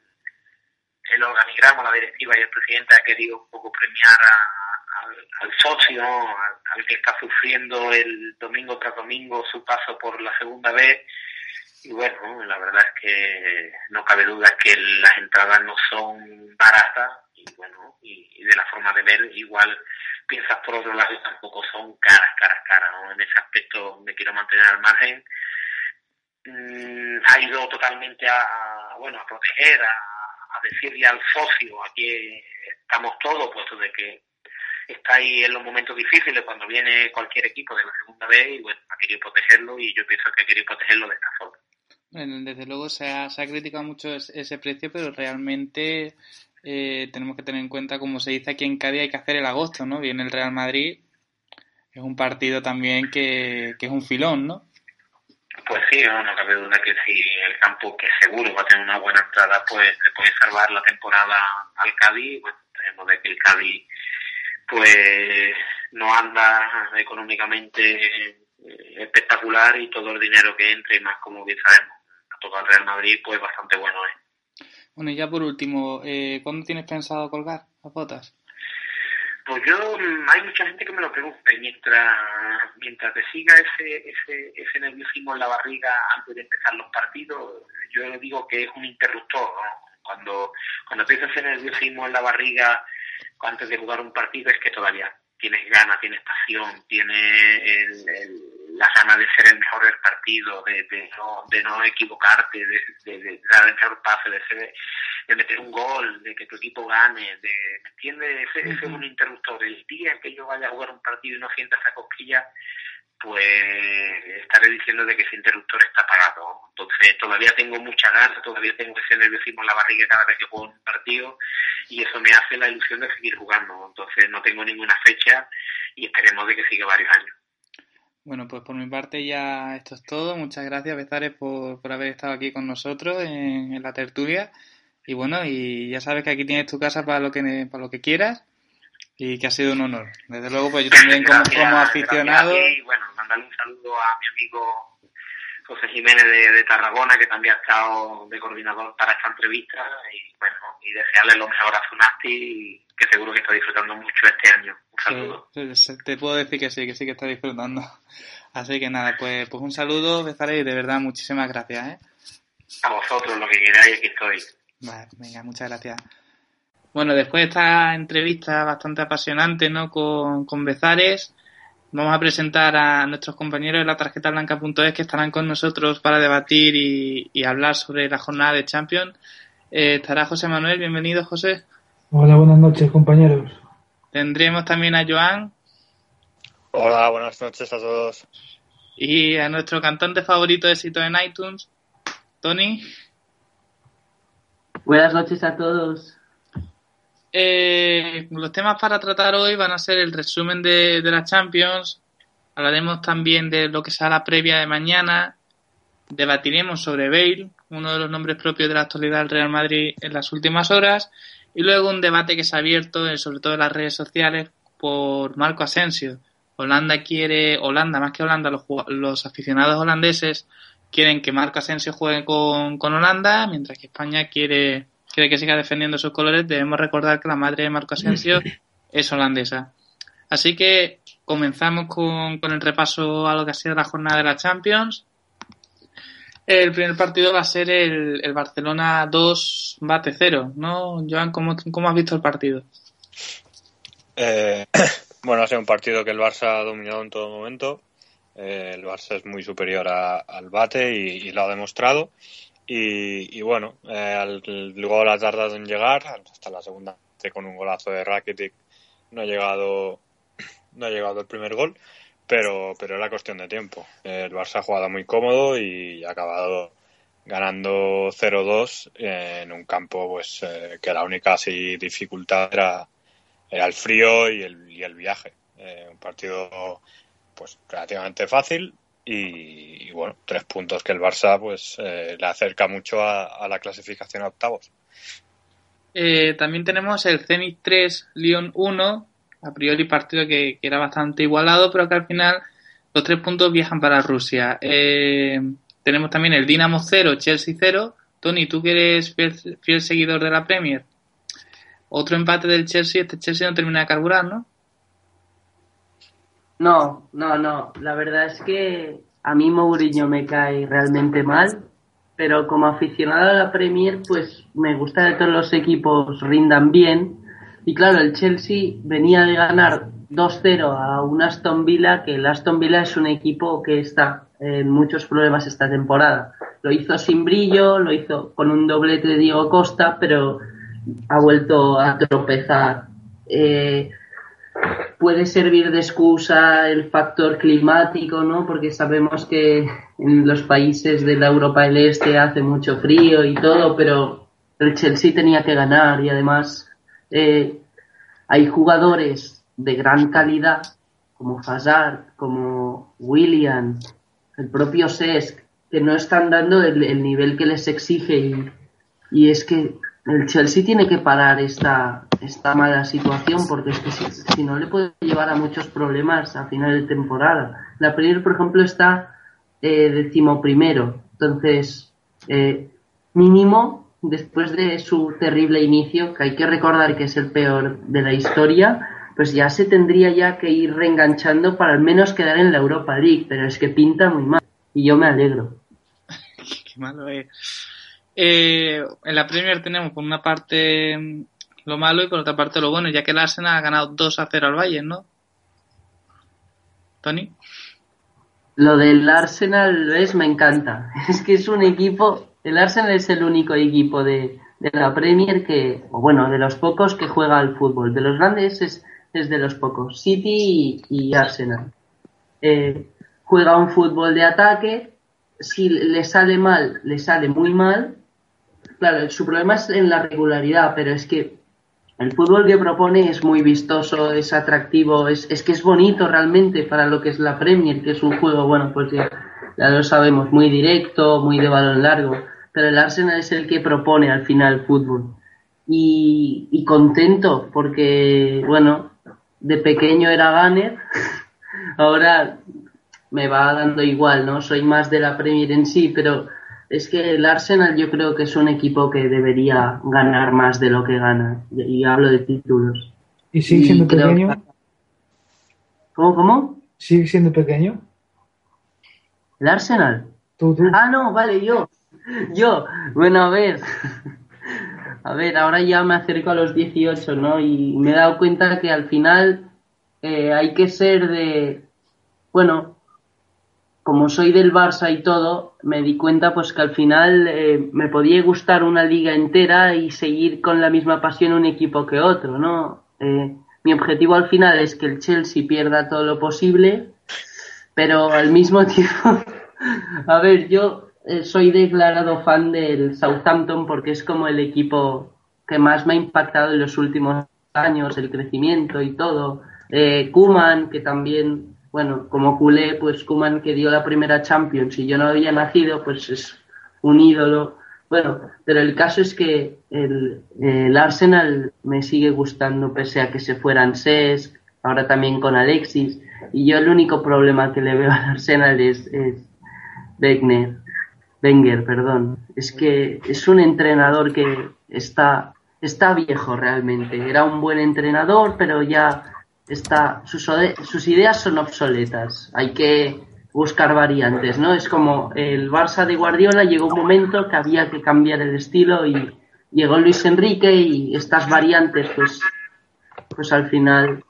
el organigrama, la directiva y el presidente ha querido un poco premiar a- al, al socio, al, al que está sufriendo el domingo tras domingo su paso por la segunda vez. Y bueno, la verdad es que no cabe duda que las entradas no son baratas y bueno, y, y de la forma de ver igual piensas por otro lado tampoco son caras, caras, caras, ¿no? En ese aspecto me quiero mantener al margen mm, ha ido totalmente a, a, bueno a proteger, a, a decirle al socio aquí estamos todos, puesto de que está ahí en los momentos difíciles cuando viene cualquier equipo de la segunda vez y bueno, ha querido protegerlo y yo pienso que ha querido protegerlo de esta forma. Bueno, desde luego se ha, se ha criticado mucho ese, ese precio, pero realmente eh, tenemos que tener en cuenta, como se dice aquí en Cádiz, hay que hacer el agosto, ¿no? Viene el Real Madrid, es un partido también que, que es un filón, ¿no? Pues sí, no, no cabe duda que si el campo, que seguro va a tener una buena entrada, pues le puede salvar la temporada al Cádiz. Pues tenemos de que el Cádiz pues no anda económicamente eh, espectacular y todo el dinero que entre, y más como bien sabemos, a todo el Real Madrid, pues bastante bueno es. Bueno, y ya por último, eh, ¿cuándo tienes pensado colgar las botas? Pues yo, mm, hay mucha gente que me lo pregunta y mientras, mientras te siga ese, ese, ese nerviosismo en la barriga antes de empezar los partidos, yo digo que es un interruptor, ¿no? Cuando, cuando empieza ese nerviosismo en la barriga antes de jugar un partido es que todavía tienes ganas, tienes pasión, tienes el, el, la gana de ser el mejor del partido, de, de, no, de no equivocarte, de, de, de dar el mejor pase, de, ser, de meter un gol, de que tu equipo gane, de, ¿me entiendes? Ese, ese es un interruptor. El día que yo vaya a jugar un partido y no sienta esa cosquilla, pues estaré diciendo de que ese interruptor está apagado. Entonces todavía tengo mucha ganas, todavía tengo ese nerviosismo en la barriga cada vez que juego un partido y eso me hace la ilusión de seguir jugando. Entonces no tengo ninguna fecha y esperemos de que siga varios años. Bueno, pues por mi parte ya esto es todo. Muchas gracias, Bezares, por, por haber estado aquí con nosotros en, en, la tertulia. Y bueno, y ya sabes que aquí tienes tu casa para lo que, para lo que quieras y que ha sido un honor. Desde luego, pues yo también como, gracias, como aficionado... Y bueno, mandarle un saludo a mi amigo José Jiménez de, de, Tarragona, que también ha estado de coordinador para esta entrevista. Y bueno, y desearle lo mejor a Funasti, que seguro que está disfrutando mucho este año. Un saludo. Sí, te puedo decir que sí, que sí que está disfrutando. Así que nada, pues, pues un saludo, Bezaré, y de verdad muchísimas gracias. ¿eh? A vosotros, lo que queráis, aquí estoy. Vale, venga, muchas gracias. Bueno, después de esta entrevista bastante apasionante ¿no? con, con Bezares, vamos a presentar a nuestros compañeros de la tarjeta blanca.es que estarán con nosotros para debatir y, y hablar sobre la jornada de Champions. Eh, estará José Manuel, bienvenido José. Hola, buenas noches compañeros. Tendremos también a Joan. Hola, buenas noches a todos. Y a nuestro cantante favorito de éxito en iTunes, Tony. Buenas noches a todos. Eh, los temas para tratar hoy van a ser el resumen de, de la Champions. Hablaremos también de lo que será la previa de mañana. Debatiremos sobre Bale, uno de los nombres propios de la actualidad del Real Madrid en las últimas horas. Y luego un debate que se ha abierto, sobre todo en las redes sociales, por Marco Asensio. Holanda quiere, Holanda, más que Holanda, los, los aficionados holandeses quieren que Marco Asensio juegue con, con Holanda, mientras que España quiere quiere que siga defendiendo sus colores, debemos recordar que la madre de Marco Asensio es holandesa. Así que comenzamos con, con, el repaso a lo que ha sido la jornada de la Champions. El primer partido va a ser el, el Barcelona 2 bate 0, ¿no? Joan, ¿cómo, ¿cómo, has visto el partido? Eh, bueno, ha sido un partido que el Barça ha dominado en todo momento. Eh, el Barça es muy superior a, al bate y, y lo ha demostrado. Y, y bueno, eh, el, gol ha tardado en llegar hasta la segunda con un golazo de Rakitic no ha llegado no ha llegado el primer gol, pero, pero era cuestión de tiempo. El Barça ha jugado muy cómodo y ha acabado ganando 0-2 en un campo pues eh, que la única así dificultad era, era el frío y el, y el viaje. Eh, un partido pues relativamente fácil y, bueno, tres puntos que el Barça pues eh, le acerca mucho a, la clasificación a octavos. también tenemos el Zenit 3, Lyon 1, a priori partido que, era bastante igualado, pero que al final los tres puntos viajan para Rusia. Eh, tenemos también el Dinamo 0, Chelsea 0. Tony, tú que eres fiel, seguidor de la Premier. Otro empate del Chelsea, este Chelsea no termina de carburar, ¿no? No, no, no. La verdad es que a mí Mourinho me cae realmente mal, pero como aficionado a la Premier, pues me gusta que todos los equipos rindan bien y claro, el Chelsea venía de ganar 2-0 a un Aston Villa, que el Aston Villa es un equipo que está en muchos problemas esta temporada. Lo hizo sin brillo, lo hizo con un doblete de Diego Costa, pero ha vuelto a tropezar. Eh, puede servir de excusa el factor climático, ¿no? Porque sabemos que en los países de la Europa del Este hace mucho frío y todo, pero el Chelsea tenía que ganar y además eh, hay jugadores de gran calidad como Hazard, como William, el propio Sesc, que no están dando el, nivel que les exige y, es que el Chelsea tiene que parar esta, esta mala situación porque es que si, no le puede llevar a muchos problemas a final de temporada. La Premier, por ejemplo, está eh, decimoprimero, entonces eh, mínimo después de su terrible inicio, que hay que recordar que es el peor de la historia, pues ya se tendría ya que ir reenganchando para al menos quedar en la Europa League, pero es que pinta muy mal y yo me alegro. Qué malo es. Eh, en la Premier tenemos una parte lo malo y por otra parte lo bueno, ya que el Arsenal ha ganado 2 a 0 al Bayern, ¿no? Tony. Lo del Arsenal, ¿ves? Me encanta. Es que es un equipo el Arsenal es el único equipo de, la Premier que, o bueno, de los pocos que juega al fútbol. De los grandes es, es de los pocos. City y, Arsenal. Eh, juega un fútbol de ataque. Si le sale mal, le sale muy mal. Claro, su problema es en la regularidad, pero es que el fútbol que propone es muy vistoso, es atractivo, es, que es bonito realmente para lo que es la Premier, que es un juego, bueno, pues ya ya lo sabemos, muy directo, muy de balón largo, pero el Arsenal es el que propone al final fútbol. Y, contento porque, bueno, de pequeño era Gunner, ahora me va dando igual, ¿no? Soy más de la Premier en sí, pero es que el Arsenal yo creo que es un equipo que debería ganar más de lo que gana. Y, hablo de títulos. ¿Y sigue siendo pequeño? ¿Cómo, cómo? ¿Sigue siendo pequeño? ¿El Arsenal? Ah, no, vale, yo. Yo. Bueno, a ver. A ver, ahora ya me acerco a los 18, ¿no? Y me he dado cuenta que al final eh, hay que ser de... Bueno, como soy del Barça y todo, me di cuenta pues que al final eh, me podía gustar una liga entera y seguir con la misma pasión un equipo que otro, ¿no? Eh, mi objetivo al final es que el Chelsea pierda todo lo posible pero al mismo tiempo, a ver, yo eh, soy declarado fan del Southampton porque es como el equipo que más me ha impactado en los últimos años, el crecimiento y todo. Eh, Kuman, que también, bueno, como culé, pues Kuman que dio la primera Champions y yo no había nacido, pues es un ídolo. Bueno, pero el caso es que el, el Arsenal me sigue gustando pese a que se fueran Sesc, ahora también con Alexis. Y yo el único problema que le veo al Arsenal es, es Wenger, Wenger, perdón. Es que es un entrenador que está, está viejo realmente. Era un buen entrenador, pero ya está, sus, sus ideas son obsoletas. Hay que buscar variantes, ¿no? Es como el Barça de Guardiola llegó un momento que había que cambiar el estilo y llegó Luis Enrique y estas variantes pues pues al final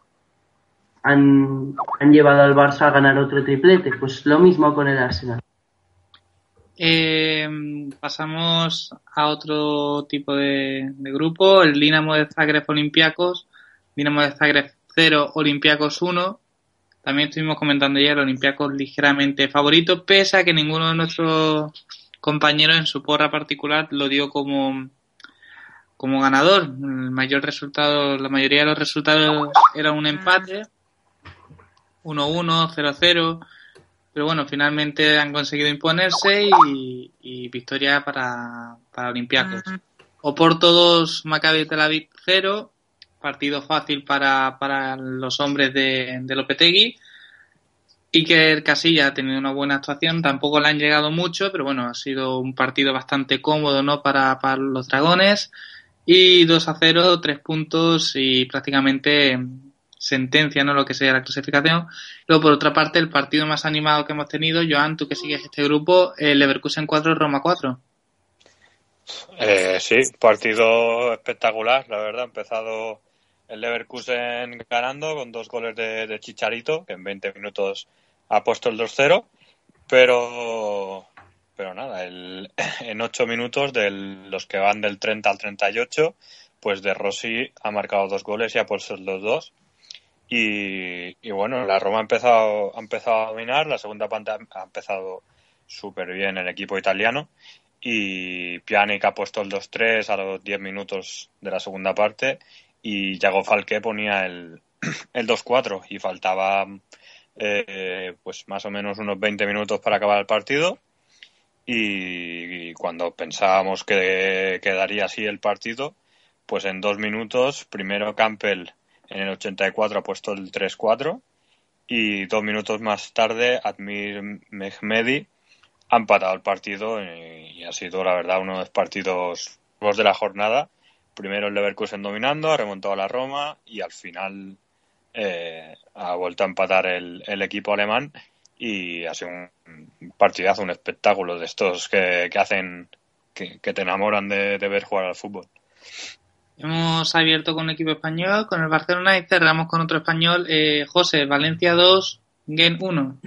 han, llevado al Barça a ganar otro triplete. Pues lo mismo con el Arsenal. Eh, pasamos a otro tipo de, grupo, el Dinamo de Zagreb Olympiacos, Dinamo de Zagreb 0, Olympiacos 1. También estuvimos comentando ya el Olympiacos ligeramente favorito, pese a que ninguno de nuestros compañeros en su porra particular lo dio como, como ganador. El mayor resultado, la mayoría de los resultados era un empate, 1-1, 0-0 pero bueno, finalmente han conseguido imponerse y, victoria para, para Olympiacos. Oporto 2, Maccabi Tel Aviv 0, partido fácil para, para los hombres de, de Lopetegui. Iker Casilla ha tenido una buena actuación, tampoco le han llegado mucho, pero bueno, ha sido un partido bastante cómodo ¿no? para, para los dragones. Y 2 a 0, 3 puntos y prácticamente sentencia, ¿no? Lo que sea la clasificación. Luego, por otra parte, el partido más animado que hemos tenido, Joan, tú que sigues este grupo, el Leverkusen 4, Roma 4. Eh, sí, partido espectacular, la verdad. Ha empezado el Leverkusen ganando con dos goles de, Chicharito, que en 20 minutos ha puesto el 2-0, pero pero nada, el, en 8 minutos de los que van del 30 al 38, pues de Rossi ha marcado dos goles y ha puesto los dos. Y, bueno, la Roma ha empezado, ha empezado a dominar, la segunda parte ha empezado súper bien el equipo italiano. Y Pjanic ha puesto el 2-3 a los 10 minutos de la segunda parte y Yago Falque ponía el, el 2-4 y faltaba eh, pues más o menos unos 20 minutos para acabar el partido y, cuando pensábamos que quedaría así el partido pues en dos minutos primero Campbell en el 84 ha puesto el 3-4 y dos minutos más tarde Admir Mehmedi ha empatado el partido y, ha sido la verdad uno de los partidos de la jornada. Primero el Leverkusen dominando, ha remontado a la Roma y al final eh, ha vuelto a empatar el, equipo alemán y ha sido un partidazo, un espectáculo de estos que, hacen que, te enamoran de ver jugar al fútbol. Hemos abierto con un equipo español, con el Barcelona y cerramos con otro español. Eh, José, Valencia 2, Gen 1.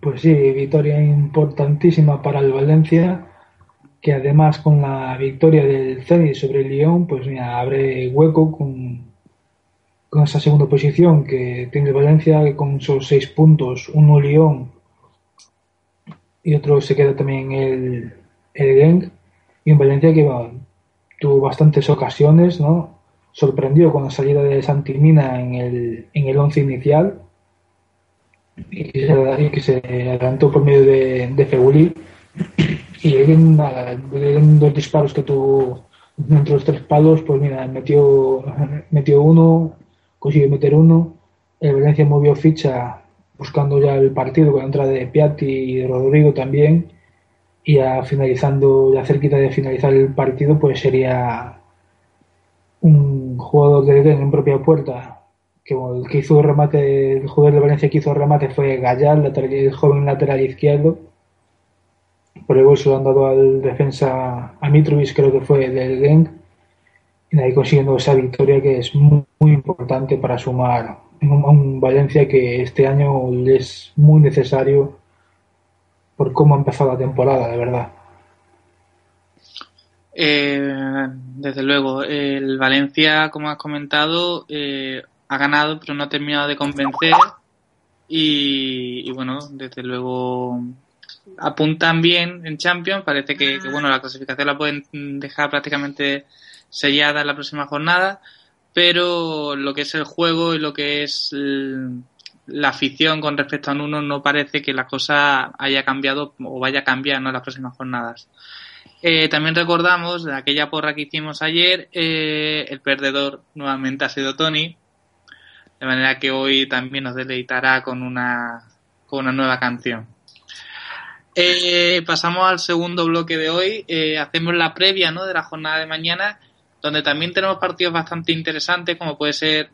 Pues sí, victoria importantísima para el Valencia, que además con la victoria del Zenit sobre el Lyon, pues mira, abre hueco con, con esa segunda posición que tiene Valencia con esos seis puntos, uno Lyon y otro se queda también el, el Genk y un Valencia que va tuvo bastantes ocasiones, ¿no? Sorprendió con la salida de Santimina en el, en el once inicial y que, se, adelantó por medio de, de Feguli y en, en dos disparos que tuvo entre los tres palos, pues mira, metió, metió uno, consiguió meter uno, el Valencia movió ficha buscando ya el partido con la entrada de Piatti y de Rodrigo también. Y ya finalizando, ya cerquita de finalizar el partido, pues sería un jugador de en propia puerta, que el que hizo remate, el jugador de Valencia que hizo el remate fue Gallal, el joven lateral izquierdo. Por el se lo han dado al defensa a Mitrovic, creo que fue del Genk, y ahí consiguiendo esa victoria que es muy, muy importante para sumar a un Valencia que este año es muy necesario por cómo ha empezado la temporada, de verdad. Eh, desde luego, el Valencia, como has comentado, eh, ha ganado, pero no ha terminado de convencer. Y, bueno, desde luego apuntan bien en Champions. Parece que, bueno, la clasificación la pueden dejar prácticamente sellada en la próxima jornada. Pero lo que es el juego y lo que es la afición con respecto a Nuno no parece que la cosa haya cambiado o vaya a cambiar en las próximas jornadas. Eh, también recordamos de aquella porra que hicimos ayer, eh, el perdedor nuevamente ha sido Tony, de manera que hoy también nos deleitará con una, con una nueva canción. Eh, pasamos al segundo bloque de hoy, hacemos la previa ¿no? de la jornada de mañana, donde también tenemos partidos bastante interesantes, como puede ser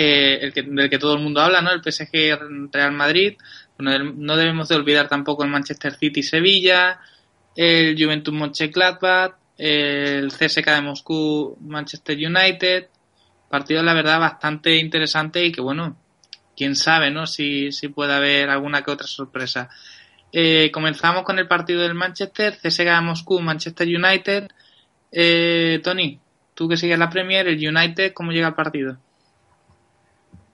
eh, el que, del que todo el mundo habla, ¿no? El PSG Real Madrid. no debemos de olvidar tampoco el Manchester City Sevilla, el Juventus Mönchengladbach, el CSK de Moscú Manchester United. Partido, la verdad, bastante interesante y que, bueno, quién sabe, ¿no? Si, si puede haber alguna que otra sorpresa. Eh, comenzamos con el partido del Manchester, CSKA Moscú, Manchester United. Eh, Tony, tú que sigues la Premier, el United, ¿cómo llega el partido?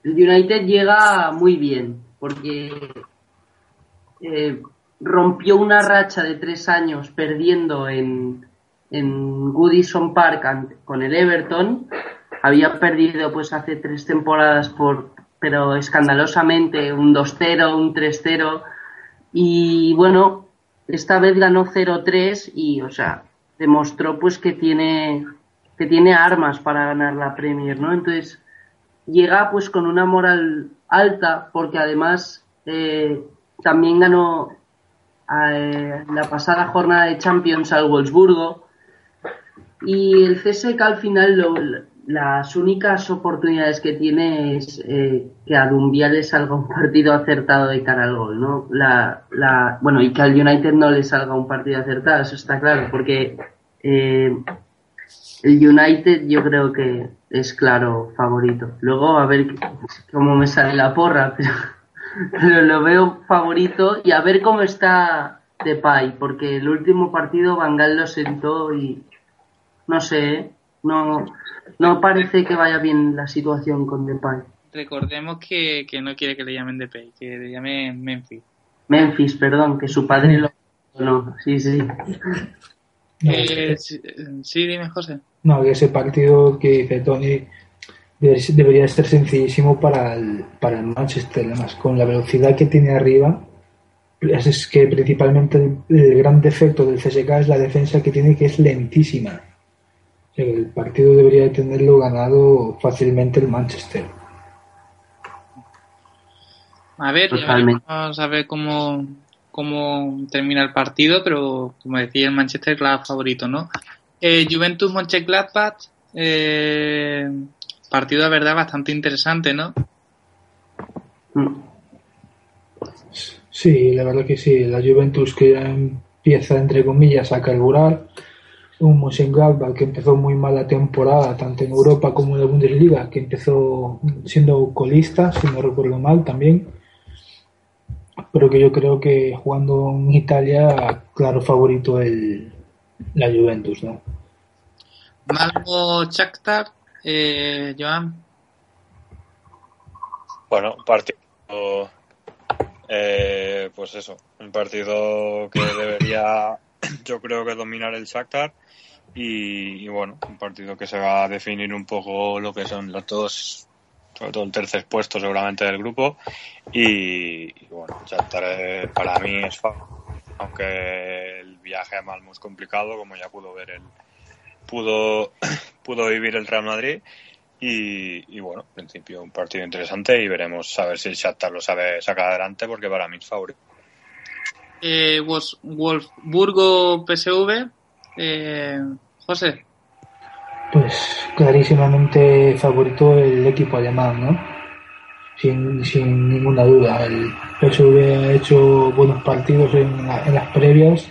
El United llega muy bien, porque eh, rompió una racha de tres años perdiendo en, en Goodison Park con el Everton. Había perdido pues hace tres temporadas por, pero escandalosamente, un 2-0, un 3-0. Y bueno, esta vez ganó 0-3 y, o sea, demostró pues que tiene, que tiene armas para ganar la Premier, ¿no? Entonces, llega pues con una moral alta porque además eh, también ganó eh, la pasada jornada de Champions al Wolfsburgo y el CSK al final lo, las únicas oportunidades que tiene es eh, que a Dumbia le salga un partido acertado de cara al gol, ¿no? La, la, bueno, y que al United no le salga un partido acertado, eso está claro, porque eh, el United yo creo que es claro favorito. Luego a ver cómo me sale la porra, pero, lo veo favorito y a ver cómo está Depay, porque el último partido Van Gaal lo sentó y no sé, ¿eh? no no parece que vaya bien la situación con Depay. Recordemos que, que no quiere que le llamen Depay, que le llame Memphis. Memphis, perdón, que su padre lo... No, sí, sí. Eh, sí, dime, José. No, que ese partido que dice Tony debería ser sencillísimo para el, para el Manchester, además con la velocidad que tiene arriba. Es que principalmente el, el gran defecto del CSK es la defensa que tiene, que es lentísima el partido debería tenerlo ganado fácilmente el Manchester. A ver, vamos a ver cómo, cómo termina el partido, pero como decía, el Manchester es la favorito, ¿no? Eh, Juventus Mönchengladbach, eh, partido de verdad bastante interesante, ¿no? Sí, la verdad que sí. La Juventus que empieza, entre comillas, a carburar un Mönchengladbach que empezó muy mal la temporada, tanto en Europa como en la Bundesliga, que empezó siendo colista, si no recuerdo mal también, pero que yo creo que jugando en Italia, claro favorito el, la Juventus, ¿no? Malmo Shakhtar, eh, Joan. Bueno, partido, eh, pues eso, un partido que debería, yo creo que dominar el Shakhtar y, bueno, un partido que se va a definir un poco lo que son los dos, sobre todo el tercer puesto seguramente del grupo. Y, bueno, Shakhtar para mí es aunque el viaje a Malmo es complicado, como ya pudo ver el pudo pudo vivir el Real Madrid. Y, bueno, en principio un partido interesante y veremos a ver si el Shakhtar lo sabe sacar adelante porque para mí es favorito. Eh, Wolfsburgo PSV eh, José. Pues clarísimamente favorito el equipo alemán, ¿no? Sin, sin ninguna duda. El PSV ha hecho buenos partidos en, las previas.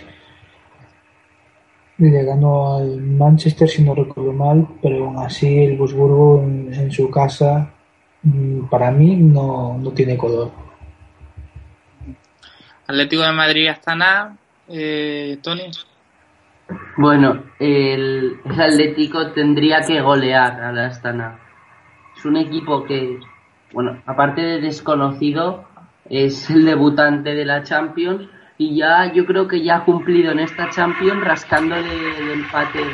Le ganó al Manchester, si no recuerdo mal, pero aún así el Busburgo en, su casa, mm, para mí, no, no tiene color. Atlético de Madrid Astana, eh, Tony. Bueno, el, Atlético tendría que golear a la Astana. Es un equipo que, bueno, aparte de desconocido, es el debutante de la Champions y ya yo creo que ya ha cumplido en esta Champions rascándole el empate.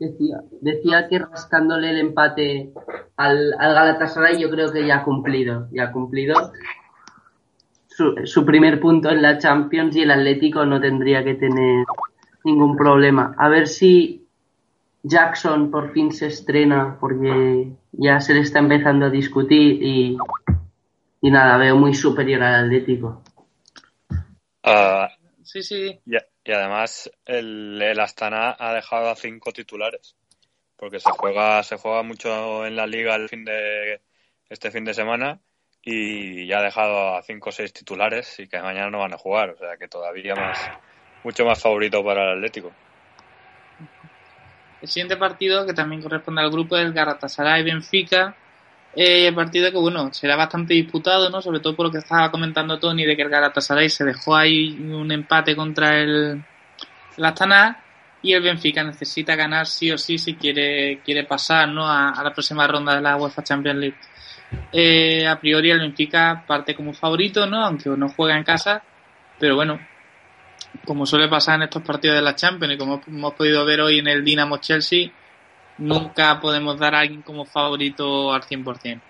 Decía, decía que rascándole el empate al, al Galatasaray yo creo que ya ha cumplido, ya ha cumplido su, su, primer punto en la Champions y el Atlético no tendría que tener ningún problema. A ver si Jackson por fin se estrena porque ya se le está empezando a discutir y, y nada, veo muy superior al Atlético. Uh, sí, sí. Yeah. Y además el, el, Astana ha dejado a cinco titulares, porque se juega, se juega mucho en la liga el fin de este fin de semana y ya ha dejado a cinco o seis titulares y que mañana no van a jugar, o sea que todavía más, mucho más favorito para el Atlético. El siguiente partido, que también corresponde al grupo, es el Galatasaray-Benfica. Eh, el partido que, bueno, será bastante disputado, ¿no? Sobre todo por lo que estaba comentando Tony de que el Galatasaray se dejó ahí un empate contra el, el Astana y el Benfica necesita ganar sí o sí si quiere, quiere pasar, ¿no? A, la próxima ronda de la UEFA Champions League. Eh, a priori el Benfica parte como favorito, ¿no? Aunque no juega en casa, pero bueno, como suele pasar en estos partidos de la Champions y como hemos podido ver hoy en el Dinamo Chelsea, nunca podemos dar a alguien como favorito al 100%.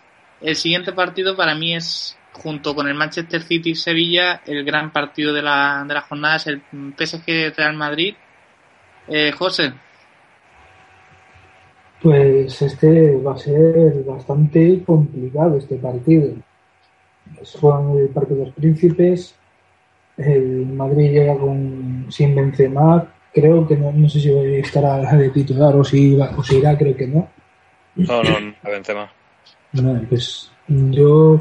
El siguiente partido para mí es, junto con el Manchester City Sevilla, el gran partido de la, de la jornada, es el PSG Real Madrid. Eh, José. Pues este va a ser bastante complicado este partido. Juegan el Parque de los Príncipes, el Madrid llega con sin Benzema, creo que no, no sé si estará de titular o si, o si irá, creo que no. No, no, a Benzema. Bueno, pues yo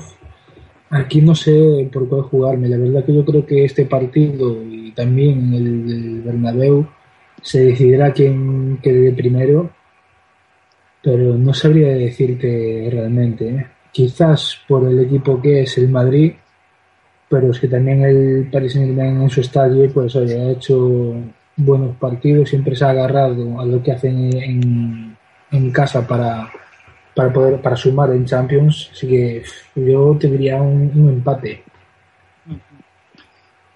aquí no sé por cuál jugarme. La verdad que yo creo que este partido y también el del Bernabéu se decidirá quién quede primero, pero no sabría decirte realmente. ¿eh? Quizás por el equipo que es el Madrid, pero es que también el Paris Saint-Germain en su estadio, pues oye, ha hecho buenos partidos, siempre se ha agarrado a lo que hacen en, en casa para, para poder para sumar en Champions, así que yo te diría un, empate.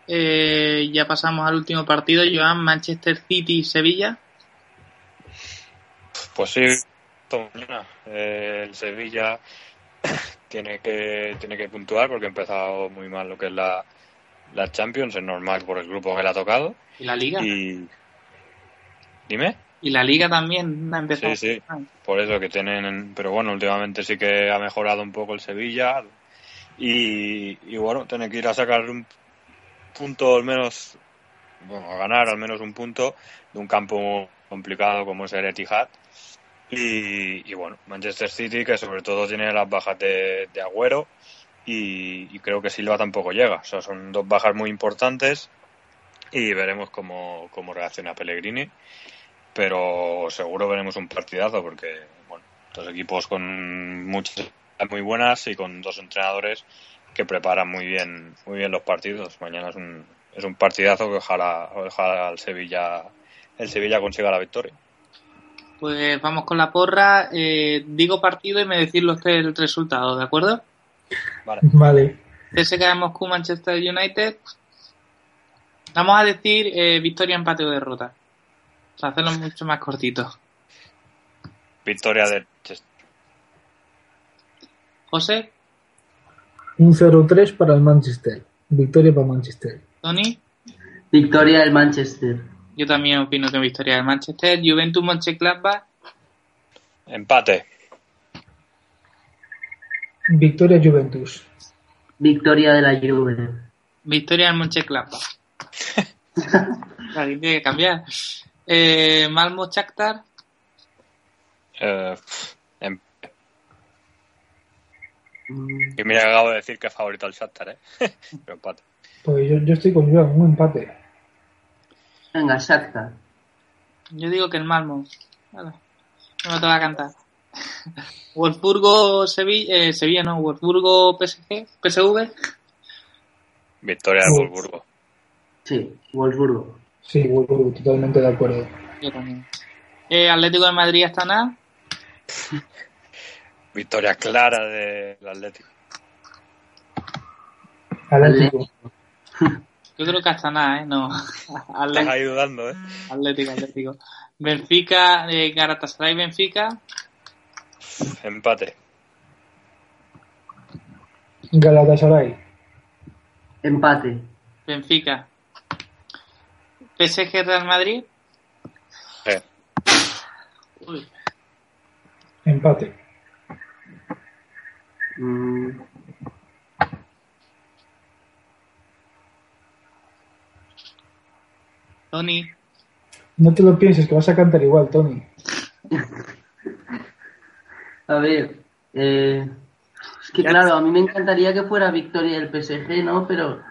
Eh, ya pasamos al último partido, Joan, Manchester City y Sevilla. Pues sí, eh, el Sevilla tiene que, tiene que puntuar porque ha empezado muy mal lo que es la, la Champions, es normal por el grupo que le ha tocado. ¿Y la Liga? Y... Dime. Y la Liga también ha empezado. Sí, sí, por eso que tienen... Pero bueno, últimamente sí que ha mejorado un poco el Sevilla y, y bueno, tiene que ir a sacar un punto al menos, bueno, a ganar al menos un punto de un campo complicado como es el Etihad y, bueno, Manchester City, que sobre todo tiene las bajas de, Agüero y, creo que Silva tampoco llega. O sea, son dos bajas muy importantes y veremos cómo, cómo reacciona Pellegrini. Pero seguro veremos un partidazo porque, bueno, dos equipos con muchas muy buenas y con dos entrenadores que preparan muy bien muy bien los partidos. Mañana es un, es un partidazo que ojalá, ojalá el Sevilla el Sevilla consiga la victoria. Pues vamos con la porra. Eh, digo partido y me decís los el resultado, ¿de acuerdo? Vale. vale. CSKA Moscú, Manchester United. Vamos a decir eh, victoria, empate o derrota. O sea, hacerlo mucho más cortito. Victoria de José. Un 0-3 para el Manchester. Victoria para Manchester. Tony. Victoria del Manchester. Yo también opino que victoria del Manchester. Juventus Mönchengladbach. Empate. Victoria Juventus. Victoria de la Juve. Victoria del Mönchengladbach. Alguien tiene que cambiar. Eh, Malmo Shakhtar. Eh, em- Y me acabo de decir que es favorito al Shakhtar, ¿eh? Pero empate. Pues yo, yo estoy con Joan, un empate. Venga, exacta. Yo digo que el Malmo. Vale. No te va a cantar. Wolfsburgo, Sevilla, eh, Sevilla no, Wolfsburgo, PSG, PSV. Victoria de Wolfsburgo. Sí, Wolfsburgo. Sí, Wolfsburgo, totalmente de acuerdo. Yo también. Eh, Atlético de Madrid, Astana. Victoria clara del Atlético. Atlético. Yo creo que hasta nada, ¿eh? No. Estás ahí dudando, ¿eh? Atlético, Atlético. Benfica, eh, Galatasaray, Benfica. Empate. Galatasaray. Empate. Benfica. PSG Real Madrid. Eh. Uy. Empate. Mm. Tony. No te lo pienses, que vas a cantar igual, Tony. a ver, eh, es que claro, a mí me encantaría que fuera victoria del PSG, ¿no? Pero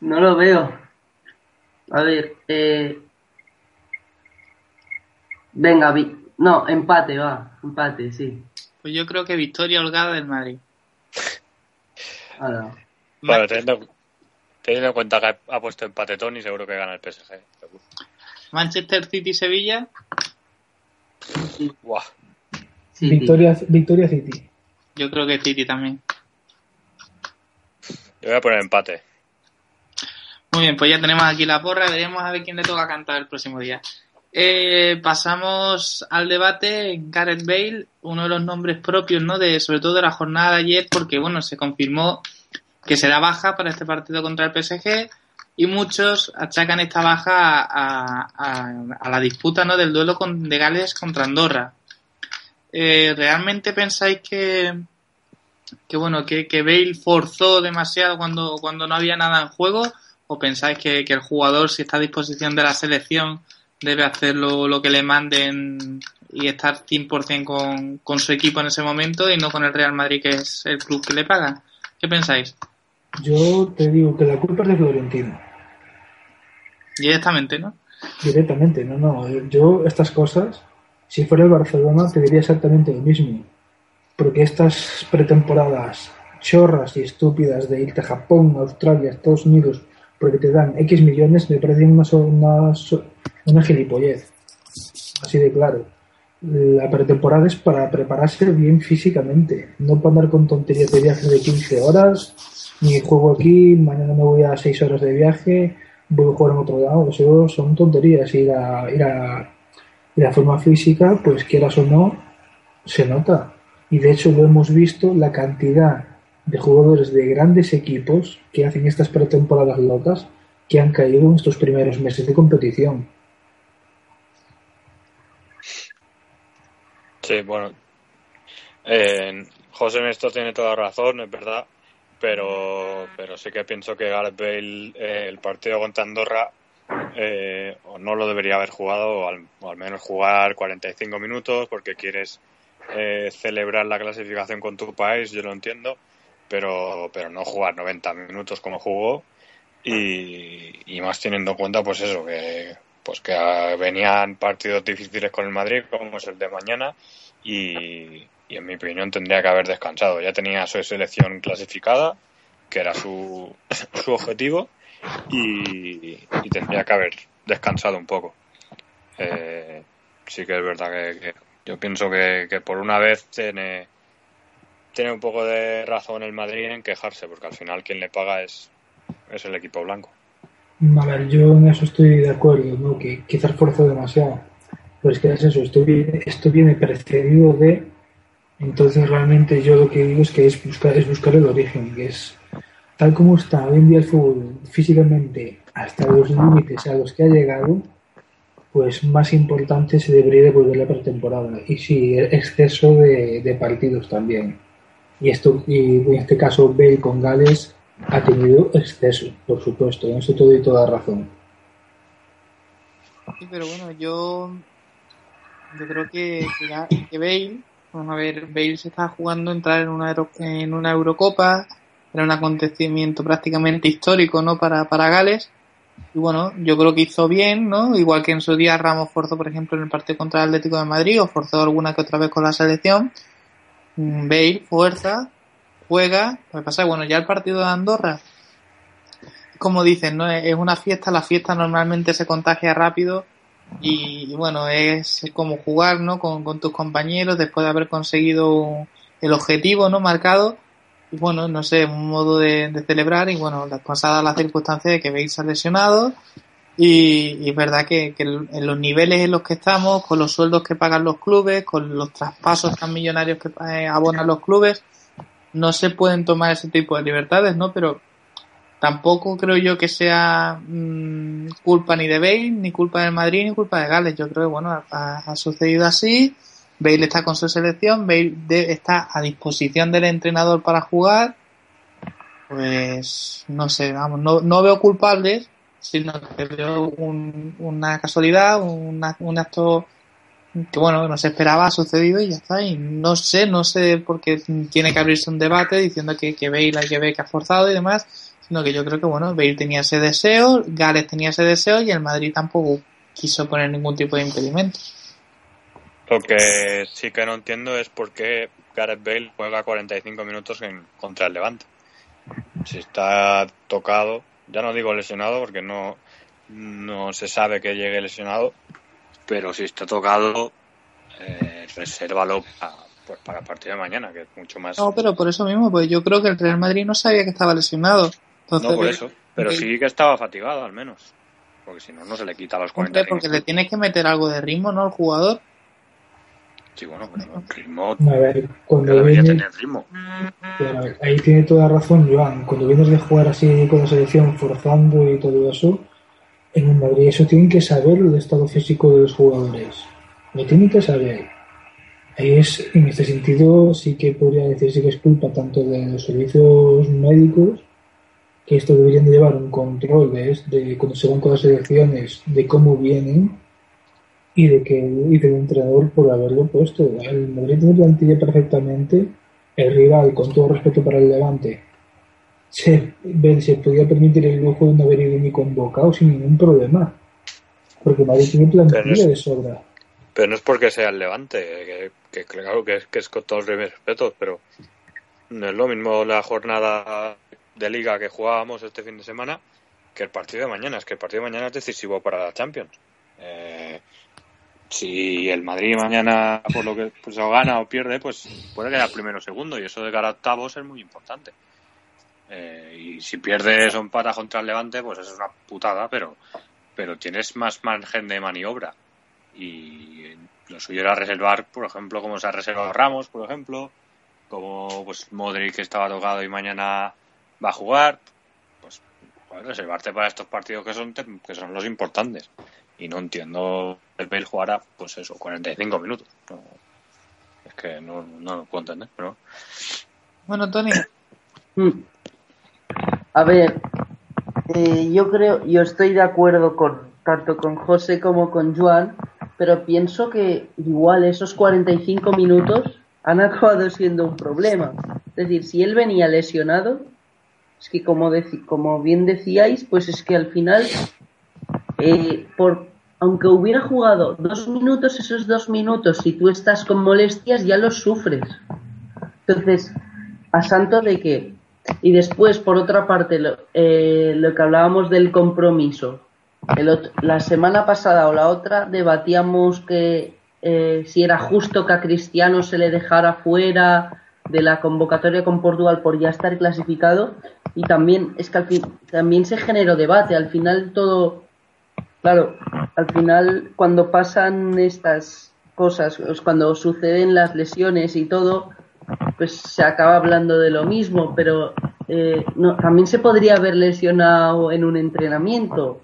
no lo veo. A ver, eh, Venga, no, empate, va, empate, sí. Pues yo creo que victoria holgada del Madrid. Bueno, teniendo, en cuenta que ha, puesto empate Tony, seguro que gana el PSG. Manchester City. Victoria, Victoria City. Yo creo que City también. Yo voy a poner empate. Muy bien, pues ya tenemos aquí la porra. Veremos a ver quién le toca cantar el próximo día. Eh, pasamos al debate. Gareth Bale, uno de los nombres propios, ¿no? De, sobre todo de la jornada de ayer, porque, bueno, se confirmó que será baja para este partido contra el PSG y muchos achacan esta baja a, la disputa, ¿no? Del duelo con, de Gales contra Andorra. Eh, ¿Realmente pensáis que, que bueno, que, que Bale forzó demasiado cuando, cuando no había nada en juego? ¿O pensáis que, el jugador, si está a disposición de la selección, debe hacer lo, que le manden y estar 100% con, con su equipo en ese momento y no con el Real Madrid, que es el club que le paga? ¿Qué pensáis? Yo te digo que la culpa es de Florentino. Directamente, ¿no? Directamente, no, no. Yo estas cosas, si fuera el Barcelona, te diría exactamente lo mismo porque estas pretemporadas chorras y estúpidas de irte a Japón, Australia, Estados Unidos, porque te dan X millones, me parecen una, una, una gilipollez. Así de claro. La pretemporada es para prepararse bien físicamente, no para andar con tonterías de viaje de 15 horas, ni juego aquí, mañana me voy a 6 horas de viaje, voy a jugar en otro lado, eso son tonterías. Y la, y la, y la forma física, pues quieras o no, se nota y de hecho lo hemos visto la cantidad de jugadores de grandes equipos que hacen estas pretemporadas locas que han caído en estos primeros meses de competición. Sí, bueno, eh, José Néstor tiene toda razón, es verdad, pero, pero sí que pienso que Gareth Bale eh, el partido contra Andorra eh, o no lo debería haber jugado o al, o al menos jugar 45 minutos porque quieres eh, celebrar la clasificación con tu país, yo lo entiendo, pero, pero no jugar 90 minutos como jugó y, más teniendo en cuenta pues eso, que, pues que venían partidos difíciles con el Madrid como es el de mañana y, en mi opinión tendría que haber descansado. Ya tenía su selección clasificada, que era su, su objetivo y, tendría que haber descansado un poco. Eh, sí que es verdad que yo pienso que, por una vez tiene, tiene un poco de razón el Madrid en quejarse, porque al final quien le paga es, es el equipo blanco. A ver, yo en eso estoy de acuerdo, ¿no? que quizás esfuerzo demasiado. Pero es que es eso, esto viene, esto viene precedido de. Entonces, realmente, yo lo que digo es que es buscar, es buscar el origen, que es tal como está hoy en día el fútbol físicamente hasta los límites a los que ha llegado, pues más importante se debería de volver la pretemporada. Y sí, exceso de, partidos también. Y esto y en este caso Bale con Gales ha tenido exceso, por supuesto. En eso te doy toda razón. Sí, pero bueno, yo yo creo que, que, Bale, vamos a ver, Bale se está jugando entrar en una, en una Eurocopa, era un acontecimiento prácticamente histórico, ¿no? Para, para Gales y bueno, yo creo que hizo bien, ¿no? Igual que en su día Ramos forzó, por ejemplo, en el partido contra el Atlético de Madrid o forzó alguna que otra vez con la selección. Mm, Bale, fuerza, juega. Lo pasa bueno, ya el partido de Andorra, como dicen, ¿no? Es una fiesta, la fiesta normalmente se contagia rápido y, bueno, es como jugar, ¿no? Con, con tus compañeros después de haber conseguido el objetivo, ¿no? Marcado bueno, no sé, un modo de, celebrar y bueno, pasada la circunstancia de que veis a lesionado y, es verdad que, en los niveles en los que estamos, con los sueldos que pagan los clubes, con los traspasos tan millonarios que eh, abonan los clubes, no se pueden tomar ese tipo de libertades, ¿no? Pero tampoco creo yo que sea mm, culpa ni de Bale, ni culpa del Madrid, ni culpa de Gales. Yo creo que, bueno, ha sucedido así Bale está con su selección, Bale está a disposición del entrenador para jugar. Pues no sé, vamos, no, no veo culpables, sino que veo una casualidad, un acto que bueno, no se esperaba, ha sucedido y ya está. Y no sé, no sé por qué tiene que abrirse un debate diciendo que, que Bale hay que ver que ha forzado y demás, sino que yo creo que bueno, Bale tenía ese deseo, Gales tenía ese deseo y el Madrid tampoco quiso poner ningún tipo de impedimento. Lo que sí que no entiendo es por qué Gareth Bale juega 45 minutos en, contra el Levante. Si está tocado, ya no digo lesionado porque no, no se sabe que llegue lesionado, pero si está tocado, eh, resérvalo para, pues, para el partido de mañana, que es mucho más. No, pero por eso mismo, pues yo creo que el Real Madrid no sabía que estaba lesionado. no por eso, pero sí que estaba fatigado al menos. Porque si no, no se le quita los 40 Porque le tienes que meter algo de ritmo, ¿no? Al jugador. Sí, bueno, pero ritmo. A ver, cuando viene, tener ritmo. ahí tiene toda razón, Joan. Cuando vienes de jugar así con la selección, forzando y todo eso, en el Madrid eso tienen que saber el estado físico de los jugadores. Lo tienen que saber. Ahí es, en este sentido, sí que podría decirse que es culpa tanto de los servicios médicos, que esto deberían de llevar un control de, de cuando se van con las selecciones, de cómo vienen, y de que y del entrenador por haberlo puesto. El Madrid tiene plantilla perfectamente. El rival, con todo respeto para el Levante, se, se podía permitir el lujo de no haber ido ni convocado sin ningún problema. Porque Madrid tiene plantilla de sobra. Pero no es porque sea el Levante, que, claro que es, que es con todos los respetos, pero no es lo mismo la jornada de liga que jugábamos este fin de semana que el partido de mañana. Es que el partido de mañana es decisivo para la Champions. Eh, si el Madrid mañana por lo que pues, o gana o pierde, pues puede quedar primero o segundo y eso de cara a octavos es muy importante. Eh, y si pierdes un pata contra el Levante, pues eso es una putada, pero, pero tienes más margen de maniobra. Y lo suyo era reservar, por ejemplo, como se ha reservado Ramos, por ejemplo, como pues Modric que estaba tocado y mañana va a jugar, pues, pues reservarte para estos partidos que son, que son los importantes y no entiendo el Bale jugará pues eso 45 minutos. Es que no, no lo puedo entender pero bueno. Tony. Mm. a ver eh, yo creo yo estoy de acuerdo con tanto con José como con Juan pero pienso que igual esos 45 minutos han acabado siendo un problema. Es decir si él venía lesionado es que como, como bien decíais pues es que al final eh, por, aunque hubiera jugado dos minutos, esos dos minutos, si tú estás con molestias, ya los sufres. Entonces, a santo de qué. Y después, por otra parte, lo, eh, que hablábamos del compromiso. la semana pasada o la otra debatíamos que eh, si era justo que a Cristiano se le dejara fuera de la convocatoria con Portugal por ya estar clasificado y también es que también se generó debate al final todo Claro, al final cuando pasan estas cosas, cuando suceden las lesiones y todo, pues se acaba hablando de lo mismo, pero eh, también se podría haber lesionado en un entrenamiento.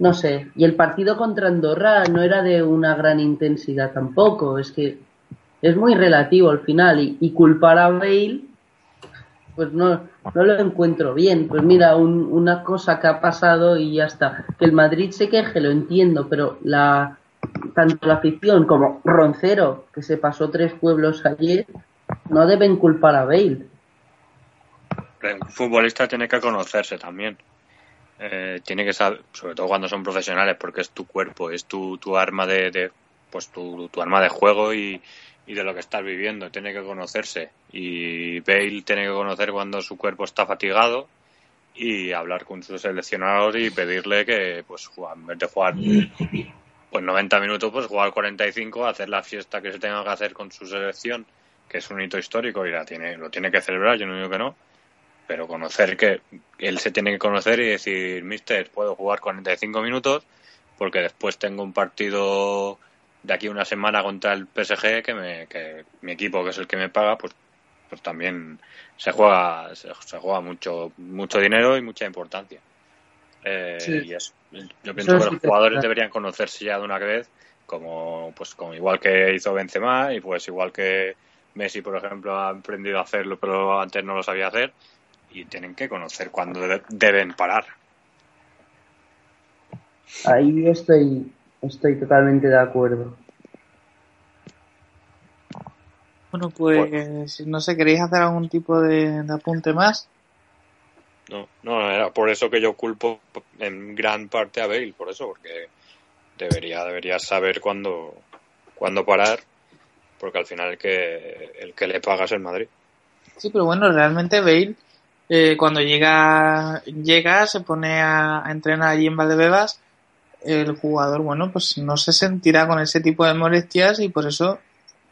No sé, y el partido contra Andorra no era de una gran intensidad tampoco, es que es muy relativo al final y, y culpar a Bale pues no, no lo encuentro bien. Pues mira, una cosa que ha pasado y ya está. Que el Madrid se queje, lo entiendo, pero la tanto la afición como Roncero, que se pasó tres pueblos ayer, no deben culpar a Bale. Un futbolista tiene que conocerse también. Eh, tiene que saber, sobre todo cuando son profesionales, porque es tu cuerpo, es tu, tu arma de pues tu, tu arma de juego y, y de lo que estás viviendo. Tiene que conocerse. Y Bale tiene que conocer cuando su cuerpo está fatigado y hablar con su seleccionador y pedirle que, pues, en vez de jugar pues 90 minutos, pues jugar 45, hacer la fiesta que se tenga que hacer con su selección, que es un hito histórico y la tiene, lo tiene que celebrar, yo no digo que no, pero conocer que él se tiene que conocer y decir, mister, puedo jugar 45 minutos porque después tengo un partido de aquí una semana contra el PSG que, me, que mi equipo que es el que me paga pues pues también se juega se, juega mucho mucho dinero y mucha importancia. Eh, y yo pienso que los jugadores deberían conocerse ya de una vez como pues como igual que hizo Benzema y pues igual que Messi por ejemplo ha aprendido a hacerlo pero antes no lo sabía hacer y tienen que conocer cuándo deben parar. Ahí estoy Estoy totalmente de acuerdo. Bueno, pues no sé, ¿queréis hacer algún tipo de, apunte más? No, no, era por eso que yo culpo en gran parte a Bale, por eso, porque debería, debería saber cuándo, cuándo parar, porque al final el que, el que le paga es el Madrid. Sí, pero bueno, realmente Bale, eh, cuando llega, llega, se pone a, entrenar allí en Valdebebas, el jugador, bueno, pues no se sentirá con ese tipo de molestias y por eso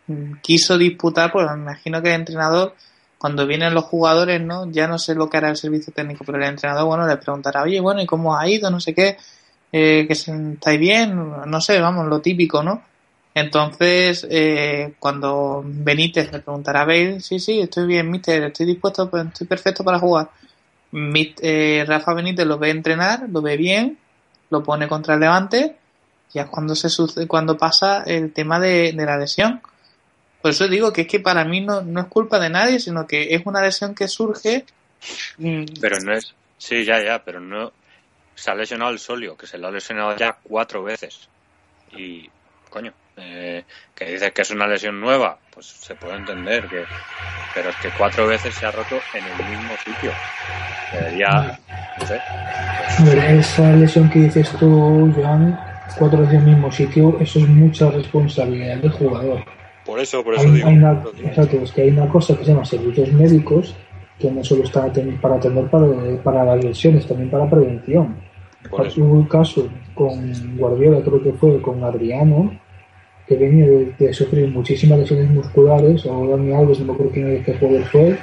mm, quiso disputar, pues me imagino que el entrenador, cuando vienen los jugadores, ¿no? Ya no sé lo que hará el servicio técnico, pero el entrenador, bueno, le preguntará, oye, bueno, ¿y cómo ha ido? No sé qué, eh, que estáis bien, no sé, vamos, lo típico, ¿no? Entonces, eh, cuando Benítez le preguntará a Bale, sí, sí, estoy bien, mister, estoy dispuesto, pues, estoy perfecto para jugar. Eh, Rafa Benítez lo ve entrenar, lo ve bien, lo pone contra el Levante, y es cuando se sucede, cuando pasa el tema de, la lesión. Por eso digo que es que para mí no, no es culpa de nadie, sino que es una lesión que surge. Mm, pero no es, sí, ya, ya, pero no, se ha lesionado el solio, que se lo ha lesionado ya cuatro veces. Y, coño, eh, que dices que es una lesión nueva, pues se puede entender, que pero es que cuatro veces se ha roto en el mismo sitio. Debería, no sé. esa lesión que dices tú, Joan, cuatro veces en el mismo sitio, eso es mucha responsabilidad del jugador. Por eso, por eso digo. exacto, es que hay una cosa que se llama servicios médicos, que no solo están para atender para, para las lesiones, también para prevención. Hubo un caso con Guardiola, creo que fue, con Adriano, que venía de, sufrir muchísimas lesiones musculares, o Dani Alves, no me acuerdo quién es que jugador fue,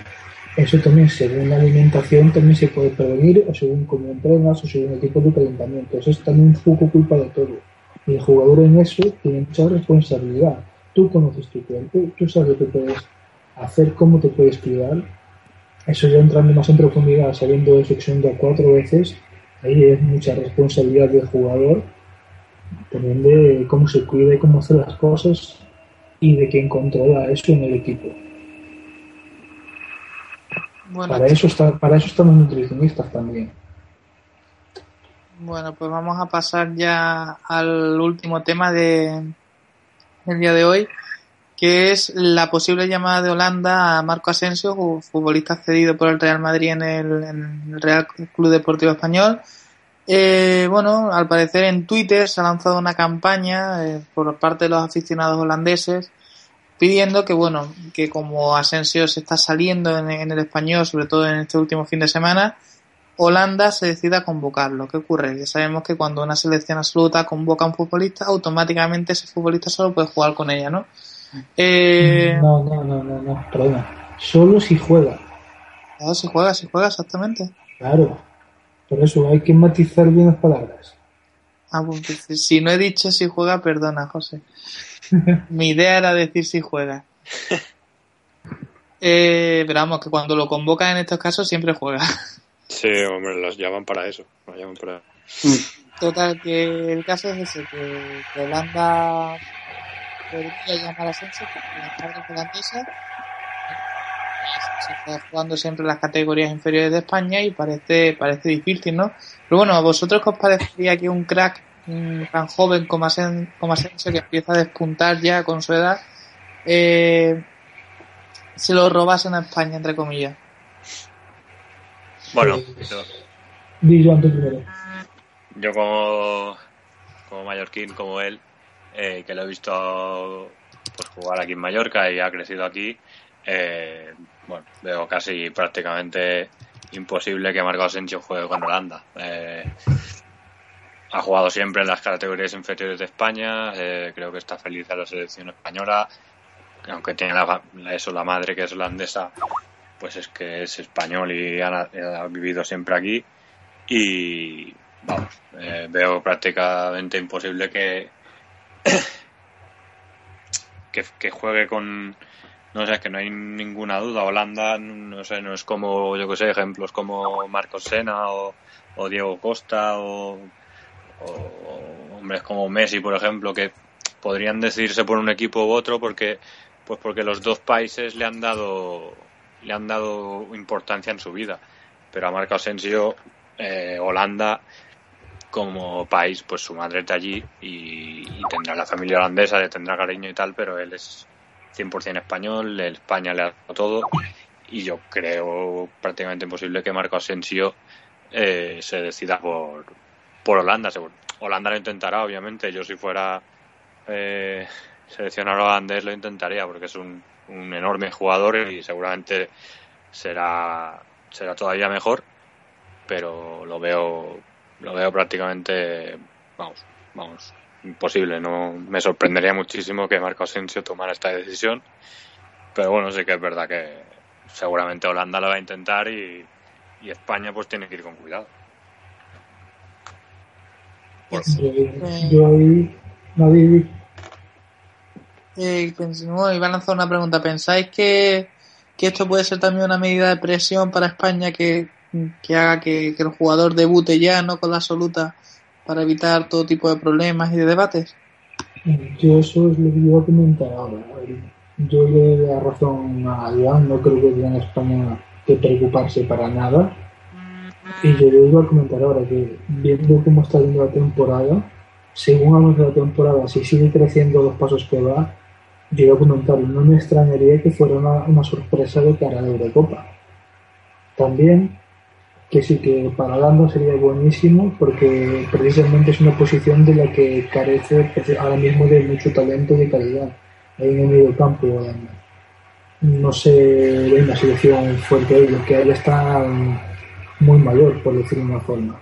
eso también según la alimentación también se puede prevenir, o según cómo entrenas, o según el tipo de calentamiento. Eso es también un poco culpa de todo. Y el jugador en eso tiene mucha responsabilidad. Tú conoces tu cuerpo, tú sabes lo que puedes hacer, cómo te puedes cuidar. Eso ya entrando más en profundidad, sabiendo eso ya cuatro veces, ahí es mucha responsabilidad del jugador también de cómo se cuida y cómo hace las cosas y de quién controla eso en el equipo. para, eso está, para eso están los nutricionistas también. Bueno, pues vamos a pasar ya al último tema de el día de hoy, que es la posible llamada de Holanda a Marco Asensio, futbolista cedido por el Real Madrid en el, en el Real Club Deportivo Español eh, bueno, al parecer en Twitter se ha lanzado una campaña eh, por parte de los aficionados holandeses pidiendo que, bueno, que como Asensio se está saliendo en, el español, sobre todo en este último fin de semana, Holanda se decida convocarlo. ¿Qué ocurre? Que sabemos que cuando una selección absoluta convoca a un futbolista, automáticamente ese futbolista solo puede jugar con ella, ¿no? Eh... No, no, no, no, no, perdona. Solo si juega. Claro, si juega, si juega, exactamente. Claro. Por eso hay que matizar bien las palabras. Ah, pues, si no he dicho si juega, perdona, José. Mi idea era decir si juega. Eh, pero vamos, que cuando lo convocan en estos casos siempre juega. Sí, hombre, los llaman para eso. llaman para... Total, que el caso es ese, que, que Holanda podría llamar a Sánchez, porque la tarde holandesa se está jugando siempre las categorías inferiores de España y parece, parece difícil, ¿no? Pero bueno, ¿a vosotros qué os parecería que un crack tan joven como, Asen, como Asensio, que empieza a despuntar ya con su edad, eh, se lo robasen a España, entre comillas? Bueno, yo, yo como, como mallorquín, como él, eh, que lo he visto pues, jugar aquí en Mallorca y ha crecido aquí, eh, bueno, veo casi prácticamente imposible que Marco Asensio juegue con Holanda. Eh, ha jugado siempre en las categorías inferiores de España, eh, creo que está feliz a la selección española, aunque tiene la, eso la madre que es holandesa, pues es que es español y ha, vivido siempre aquí y vamos, eh, veo prácticamente imposible que, que juegue con, no sé, es que no hay ninguna duda. Holanda, no sé, no es como, yo que sé, ejemplos como Marcos Sena o, Diego Costa o, hombres como Messi, por ejemplo, que podrían decidirse por un equipo u otro porque, pues porque los dos países le han dado, le han dado importancia en su vida. Pero a Marco Asensio, eh, Holanda, como país, pues su madre está allí y, tendrá la familia holandesa, le tendrá cariño y tal, pero él es 100% español, el España le ha dado todo y yo creo prácticamente imposible que Marco Asensio eh, se decida por, por Holanda. Holanda lo intentará, obviamente. Yo si fuera eh, seleccionado holandés lo intentaría porque es un, un enorme jugador y seguramente será será todavía mejor pero lo veo lo veo prácticamente vamos vamos imposible no me sorprendería muchísimo que Marco Asensio tomara esta decisión pero bueno sí que es verdad que seguramente Holanda lo va a intentar y, y España pues tiene que ir con cuidado. Yo ahí eh, iba a lanzar una pregunta. ¿Pensáis que, esto puede ser también una medida de presión para España que, haga que, el jugador debute ya, no con la absoluta, para evitar todo tipo de problemas y de debates? Yo eso es lo que iba a comentar ahora. Yo le doy la razón a Iván, no creo que tenga España que preocuparse para nada. Y yo le iba a comentar ahora que viendo cómo está yendo la temporada, según avanza la temporada, si sigue creciendo los pasos que va, yo iba a comentar, no me extrañaría que fuera una, sorpresa de cara a la Eurocopa. También que sí que para Holanda sería buenísimo porque precisamente es una posición de la que carece ahora mismo de mucho talento de calidad en el medio campo no se ve una selección fuerte ahí lo que hay está muy mayor por decirlo de una forma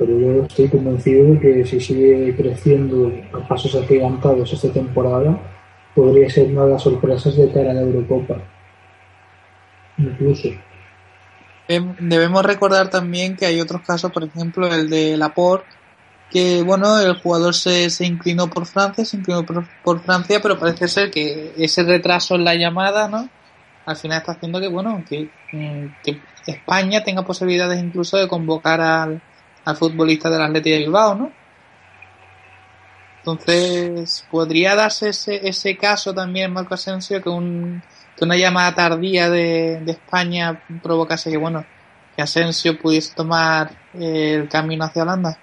pero yo estoy convencido de que si sigue creciendo a pasos agigantados esta temporada, podría ser una de las sorpresas de cara a la Eurocopa. Incluso. Debemos recordar también que hay otros casos, por ejemplo, el de Laporte, que bueno, el jugador se, se inclinó por Francia, se inclinó por, Francia, pero parece ser que ese retraso en la llamada, ¿no? Al final está haciendo que, bueno, que España tenga posibilidades incluso de convocar al, al futbolista del Atlético de Bilbao, ¿no? Entonces, ¿podría darse ese, ese caso también, Marco Asensio, que, un, una llamada tardía de, España provocase que, bueno, que Asensio pudiese tomar eh, el camino hacia Holanda?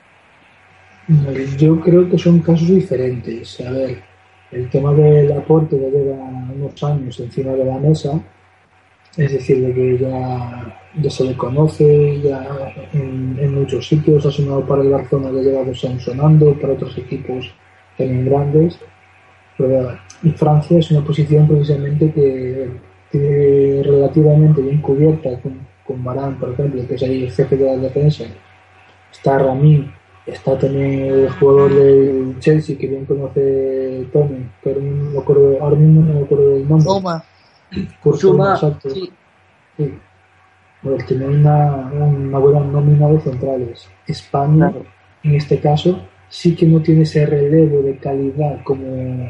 Yo creo que son casos diferentes. A ver, el tema del aporte ya lleva unos años encima de la mesa es decir, de que ya, ya se le conoce, ya en, muchos sitios ha sonado para el Barcelona, ya lleva dos sonando, para otros equipos también grandes. Pero y Francia es una posición precisamente que tiene relativamente bien cubierta con, con Barán, por ejemplo, que es ahí el jefe de la defensa. Está Ramín, está también el jugador del Chelsea que bien conoce ahora mismo no me acuerdo, ahora mismo no me acuerdo del nombre. Por Suma, exacto. Sí. Bueno, tiene una, una, buena nómina de centrales. España, en este caso, sí que no tiene ese relevo de calidad como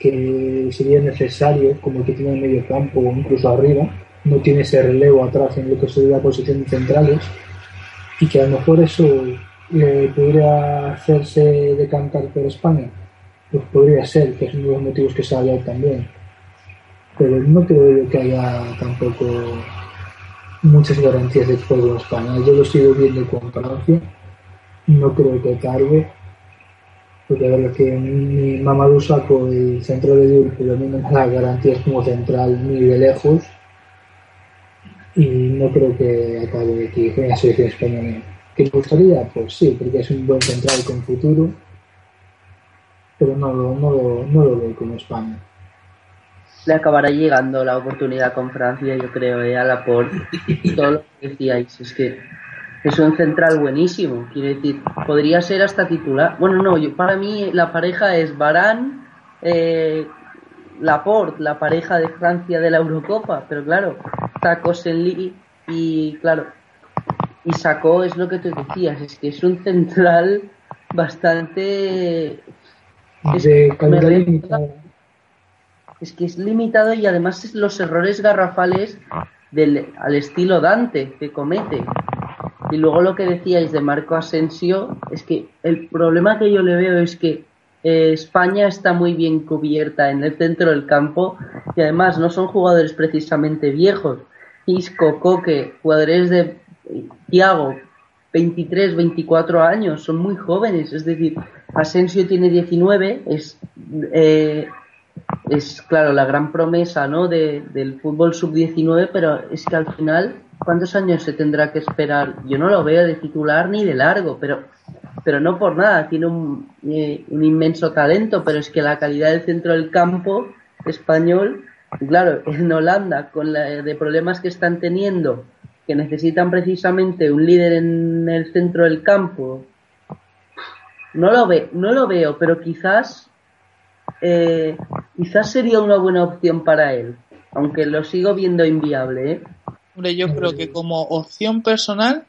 que sería necesario, como que tiene en medio campo o incluso arriba. No tiene ese relevo atrás en lo que sería la posición de centrales. Y que a lo mejor eso eh, podría hacerse decantar por España. Pues podría ser, que es uno de los motivos que se ha también pero no creo que haya tampoco muchas garantías de juego en España. Yo lo sigo viendo con Francia, no creo que cargue, porque a ver que mi Mamadou Saco, el centro de pero no me da garantías como central ni de lejos, y no creo que acabe aquí con la selección española. ¿Que me gustaría? Pues sí, porque es un buen central con futuro, pero no, no, no, no lo veo como España le acabará llegando la oportunidad con Francia, yo creo, eh, a la por todo lo que decíais. Es que es un central buenísimo. Quiero decir, podría ser hasta titular. Bueno, no, yo, para mí la pareja es Barán, eh, Laporte, la pareja de Francia de la Eurocopa. Pero claro, está Cosenli y, claro, y sacó, es lo que tú decías, es que es un central bastante. Es, es que es limitado y además es los errores garrafales del, al estilo Dante que comete. Y luego lo que decíais de Marco Asensio, es que el problema que yo le veo es que eh, España está muy bien cubierta en el centro del campo y además no son jugadores precisamente viejos. Isco, Coque, jugadores de Thiago, 23, 24 años, son muy jóvenes. Es decir, Asensio tiene 19, es eh, es, claro, la gran promesa ¿no? de, del fútbol sub-19, pero es que al final ¿Cuántos años se tendrá que esperar? Yo no lo veo de titular ni de largo, pero, pero no por nada. Tiene un, eh, un inmenso talento, pero es que la calidad del centro del campo español, claro, en Holanda, con la de problemas que están teniendo, que necesitan precisamente un líder en el centro del campo, no lo, ve, no lo veo, pero quizás, eh, quizás sería una buena opción para él, aunque lo sigo viendo inviable. ¿eh? Hombre, yo creo que como opción personal,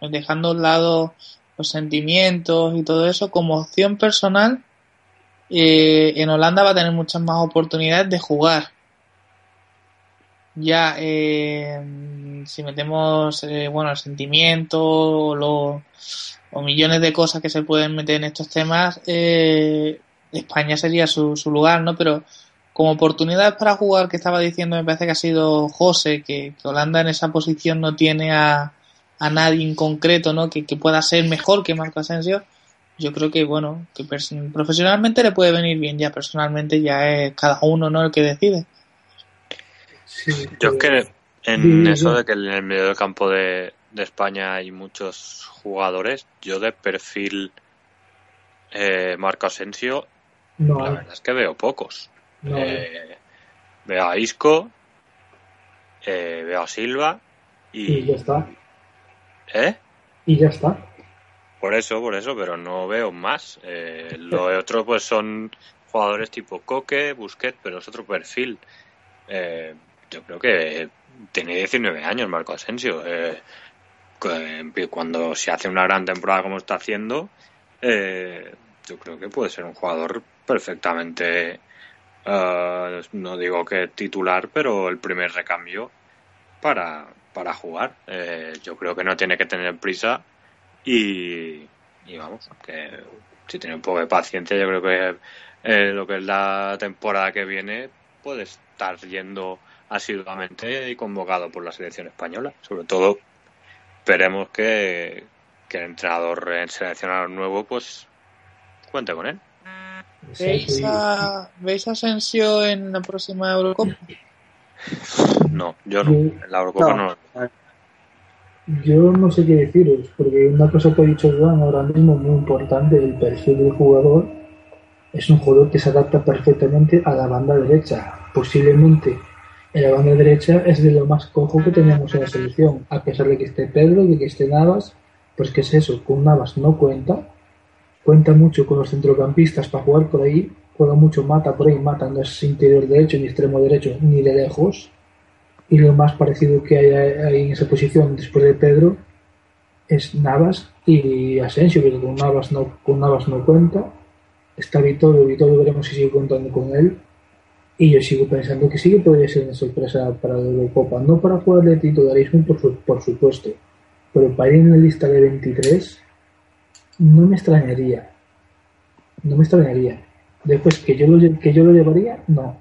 dejando a un lado los sentimientos y todo eso, como opción personal, eh, en Holanda va a tener muchas más oportunidades de jugar. Ya, eh, si metemos, eh, bueno, el sentimiento o, o millones de cosas que se pueden meter en estos temas, eh, España sería su, su lugar, ¿no? Pero como oportunidad para jugar que estaba diciendo, me parece que ha sido José, que, Holanda en esa posición no tiene a, a nadie en concreto, ¿no? Que, que, pueda ser mejor que Marco Asensio. Yo creo que, bueno, que profesionalmente le puede venir bien, ya personalmente ya es cada uno, ¿no? El que decide. Yo es que en eso de que en el medio del campo de, de España hay muchos jugadores, yo de perfil eh, Marco Asensio, la verdad es que veo pocos. Eh, veo a Isco, eh, veo a Silva y... y ya está. ¿Eh? Y ya está. Por eso, por eso, pero no veo más. Eh, lo otro pues son jugadores tipo Coque, Busquets, pero es otro perfil. Eh, yo creo que tiene 19 años Marco Asensio. Eh, cuando se hace una gran temporada como está haciendo, eh, yo creo que puede ser un jugador perfectamente Uh, no digo que titular, pero el primer recambio para, para jugar. Eh, yo creo que no tiene que tener prisa y, vamos, que si tiene un poco de paciencia, yo creo que eh, lo que es la temporada que viene puede estar yendo asiduamente y convocado por la selección española. Sobre todo, esperemos que, que el entrenador en seleccionar nuevo pues cuente con él. ¿Veis a, ¿Veis a Asensio en la próxima Eurocopa? No, yo no. En la Eurocopa no. Yo no sé qué deciros, porque una cosa que ha dicho Joan ahora mismo muy importante, el perfil del jugador, es un jugador que se adapta perfectamente a la banda derecha. Posiblemente en la banda derecha es de lo más cojo que tenemos en la selección, a pesar de que esté Pedro, de que esté Navas, pues que es eso, con Navas no cuenta, cuenta mucho con los centrocampistas para jugar por ahí, juega mucho Mata por ahí, Mata no es interior derecho ni extremo derecho ni de lejos, y lo más parecido que hay ahí en esa posición después de Pedro es Navas y Asensio, pero con Navas no, con Navas no cuenta, está Vitorio, Vitorio veremos si sigue contando con él, y yo sigo pensando que sí que podría ser una sorpresa para la Eurocopa, no para jugar de titularismo por, por supuesto, pero para ir en la lista de 23 no me extrañaría. No me extrañaría. Después, que yo lo, que yo lo llevaría, no.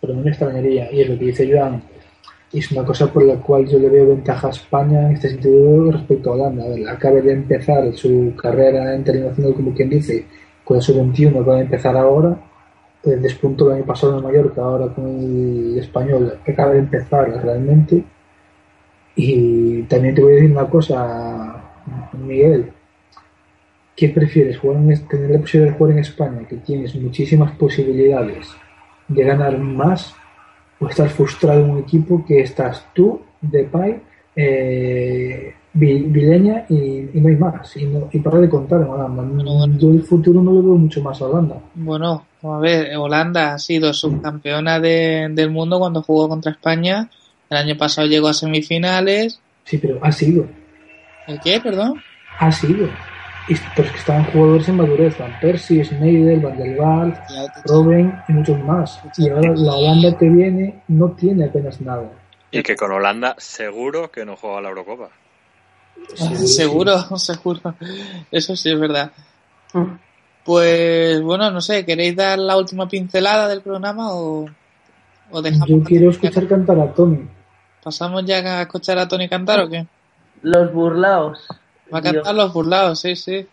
Pero no me extrañaría. Y es lo que dice Joan. es una cosa por la cual yo le veo ventaja a España en este sentido respecto a Holanda. A acaba de empezar su carrera internacional, como quien dice, con su 21, va a empezar ahora. El despunto el año pasado en Mallorca, ahora con el español, acaba de empezar realmente. Y también te voy a decir una cosa, Miguel ¿Qué prefieres? Jugar ¿Tener la posibilidad de jugar en España, que tienes muchísimas posibilidades de ganar más, o estar frustrado en un equipo que estás tú, Depay, eh, Vileña y, no hay más? Y, no, y para de contar en Holanda. Yo el futuro no lo veo mucho más a Holanda. Bueno, a ver, Holanda ha sido subcampeona de, del mundo cuando jugó contra España. El año pasado llegó a semifinales. Sí, pero ha sido. ¿El qué, perdón? Ha sido pero es que estaban jugadores en madurez, Van Persie, Schneider, Van der Waal, Robben y muchos más. Y ahora la Holanda que viene no tiene apenas nada. Y que con Holanda seguro que no juega la Eurocopa. seguro, seguro. Eso sí es verdad. Pues bueno, no sé, ¿queréis dar la última pincelada del programa o, o dejamos? Yo quiero escuchar cantar a Tony. ¿Pasamos ya a escuchar a Tony cantar o qué? Los burlaos. Va a cantar los burlados, sí, sí.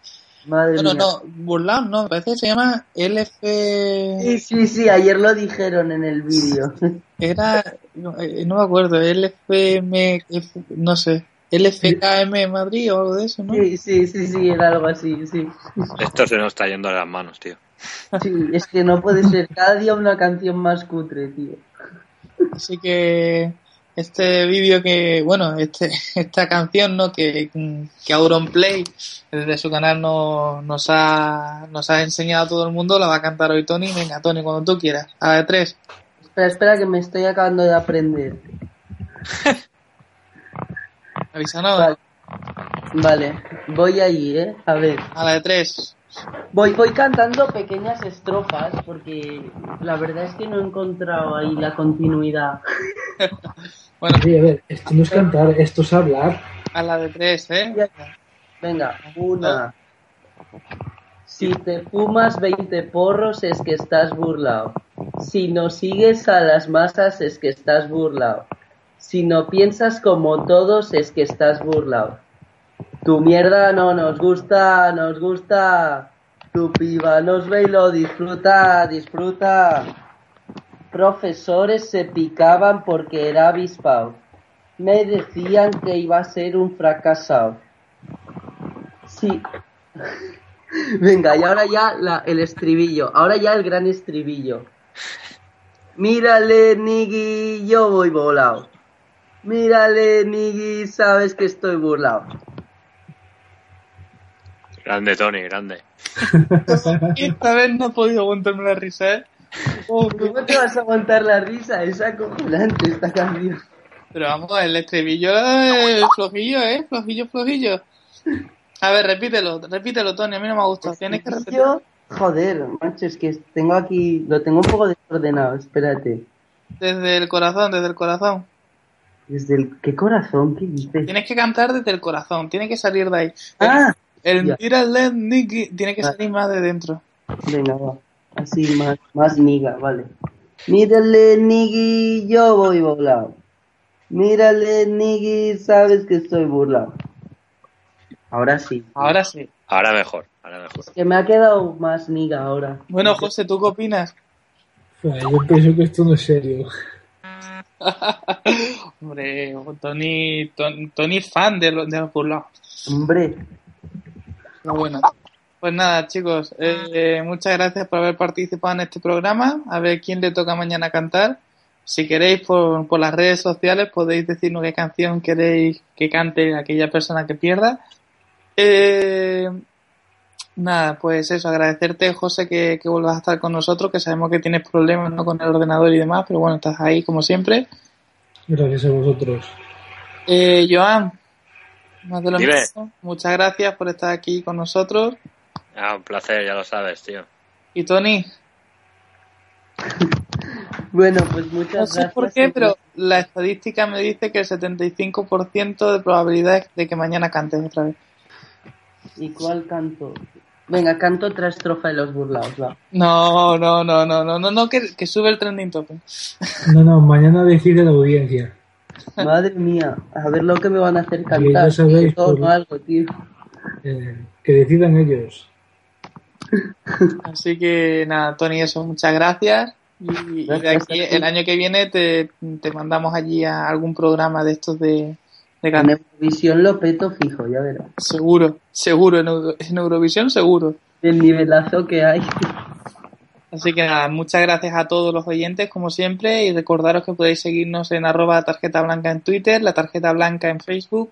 Madre no, no, burlados no, me parece que se llama LF... Sí, sí, sí, ayer lo dijeron en el vídeo. Era, no, eh, no me acuerdo, LFM, no sé, LFKM Madrid o algo de eso, ¿no? Sí, sí, sí, sí, era algo así, sí. Esto se nos está yendo de las manos, tío. Sí, es que no puede ser cada día una canción más cutre, tío. Así que este vídeo que, bueno, este, esta canción, ¿no? Que, que Auronplay desde su canal no, nos, ha, nos ha enseñado a todo el mundo, la va a cantar hoy Tony. Venga, Tony, cuando tú quieras. A la de tres. Espera, espera, que me estoy acabando de aprender. Avísanos. Vale. Vale, voy ahí, ¿eh? A ver. A la de tres. Voy, voy cantando pequeñas estrofas porque la verdad es que no he encontrado ahí la continuidad. Bueno, Sí, a ver, esto no es cantar, esto es hablar. a la de tres, ¿eh? Venga, una. Si te fumas 20 porros es que estás burlado. Si no sigues a las masas es que estás burlado. Si no piensas como todos es que estás burlado. Tu mierda no nos gusta, nos gusta. Tu piba nos ve y lo disfruta, disfruta. Profesores se picaban porque era avispado. Me decían que iba a ser un fracasado. Sí. Venga, y ahora ya la- el estribillo. Ahora ya el gran estribillo. Mírale, Niggy, yo voy volado. Mírale, Niggy, sabes que estoy burlado. Grande, Tony, grande. Esta vez no he podido aguantarme la risa, ¿eh? Oh, ¿Cómo te vas a aguantar la risa? Es acojonante esta canción. Pero vamos, el estribillo es flojillo, ¿eh? Flojillo, flojillo. A ver, repítelo, repítelo, Tony, a mí no me ha gustado. Tienes que repetir. Yo, joder, macho, es que tengo aquí, lo tengo un poco desordenado, espérate. Desde el corazón, desde el corazón. Desde el, ¿qué corazón? ¿Qué dices? Tienes que cantar desde el corazón, tiene que salir de ahí. Ah, El ya. Mírale, Nicky, tiene que salir más de dentro. venga, va. Así, más, más niga, vale. Mírale, Niggy, yo voy volado. Mírale, Niggy, sabes que estoy burlado. Ahora sí. Ahora sí. Ahora mejor, ahora mejor. Que me ha quedado más niga ahora. Bueno, José, ¿tú qué opinas? Yo pienso que esto no es serio. Hombre, Tony, Tony, Tony es fan de, los- de los burlados. Hombre, Pero bueno. Pues nada, chicos, eh, muchas gracias por haber participado en este programa. A ver quién le toca mañana cantar. Si queréis, por, por las redes sociales podéis decirnos qué canción queréis que cante aquella persona que pierda. Eh, nada, pues eso, agradecerte, José, que, que vuelvas a estar con nosotros, que sabemos que tienes problemas ¿no? con el ordenador y demás, pero bueno, estás ahí como siempre. Gracias a vosotros. Eh, Joan, más de lo mismo. Muchas gracias por estar aquí con nosotros. Ah, un placer, ya lo sabes, tío. Y Tony, bueno, pues muchas no sé gracias. por qué, pero la estadística me dice que el 75% de probabilidades de que mañana cantes otra vez. ¿Y cuál canto? Venga, canto otra estrofa de los burlados, va. No, no, no, no, no, no, no, que, que sube el trending topic. No, no, mañana decide la audiencia. Madre mía, a ver lo que me van a hacer cantar. ya sabéis Todo por- algo, tío. Eh, que decidan ellos. Así que nada, Tony, eso, muchas gracias. Y, de aquí, el año que viene te, te mandamos allí a algún programa de estos de, de En. Eurovisión lo peto fijo, ya verás. Seguro, seguro, en, Euro- en Eurovisión seguro. El nivelazo que hay. Así que nada, muchas gracias a todos los oyentes, como siempre, y recordaros que podéis seguirnos en arroba tarjeta blanca en Twitter, la tarjeta blanca en Facebook,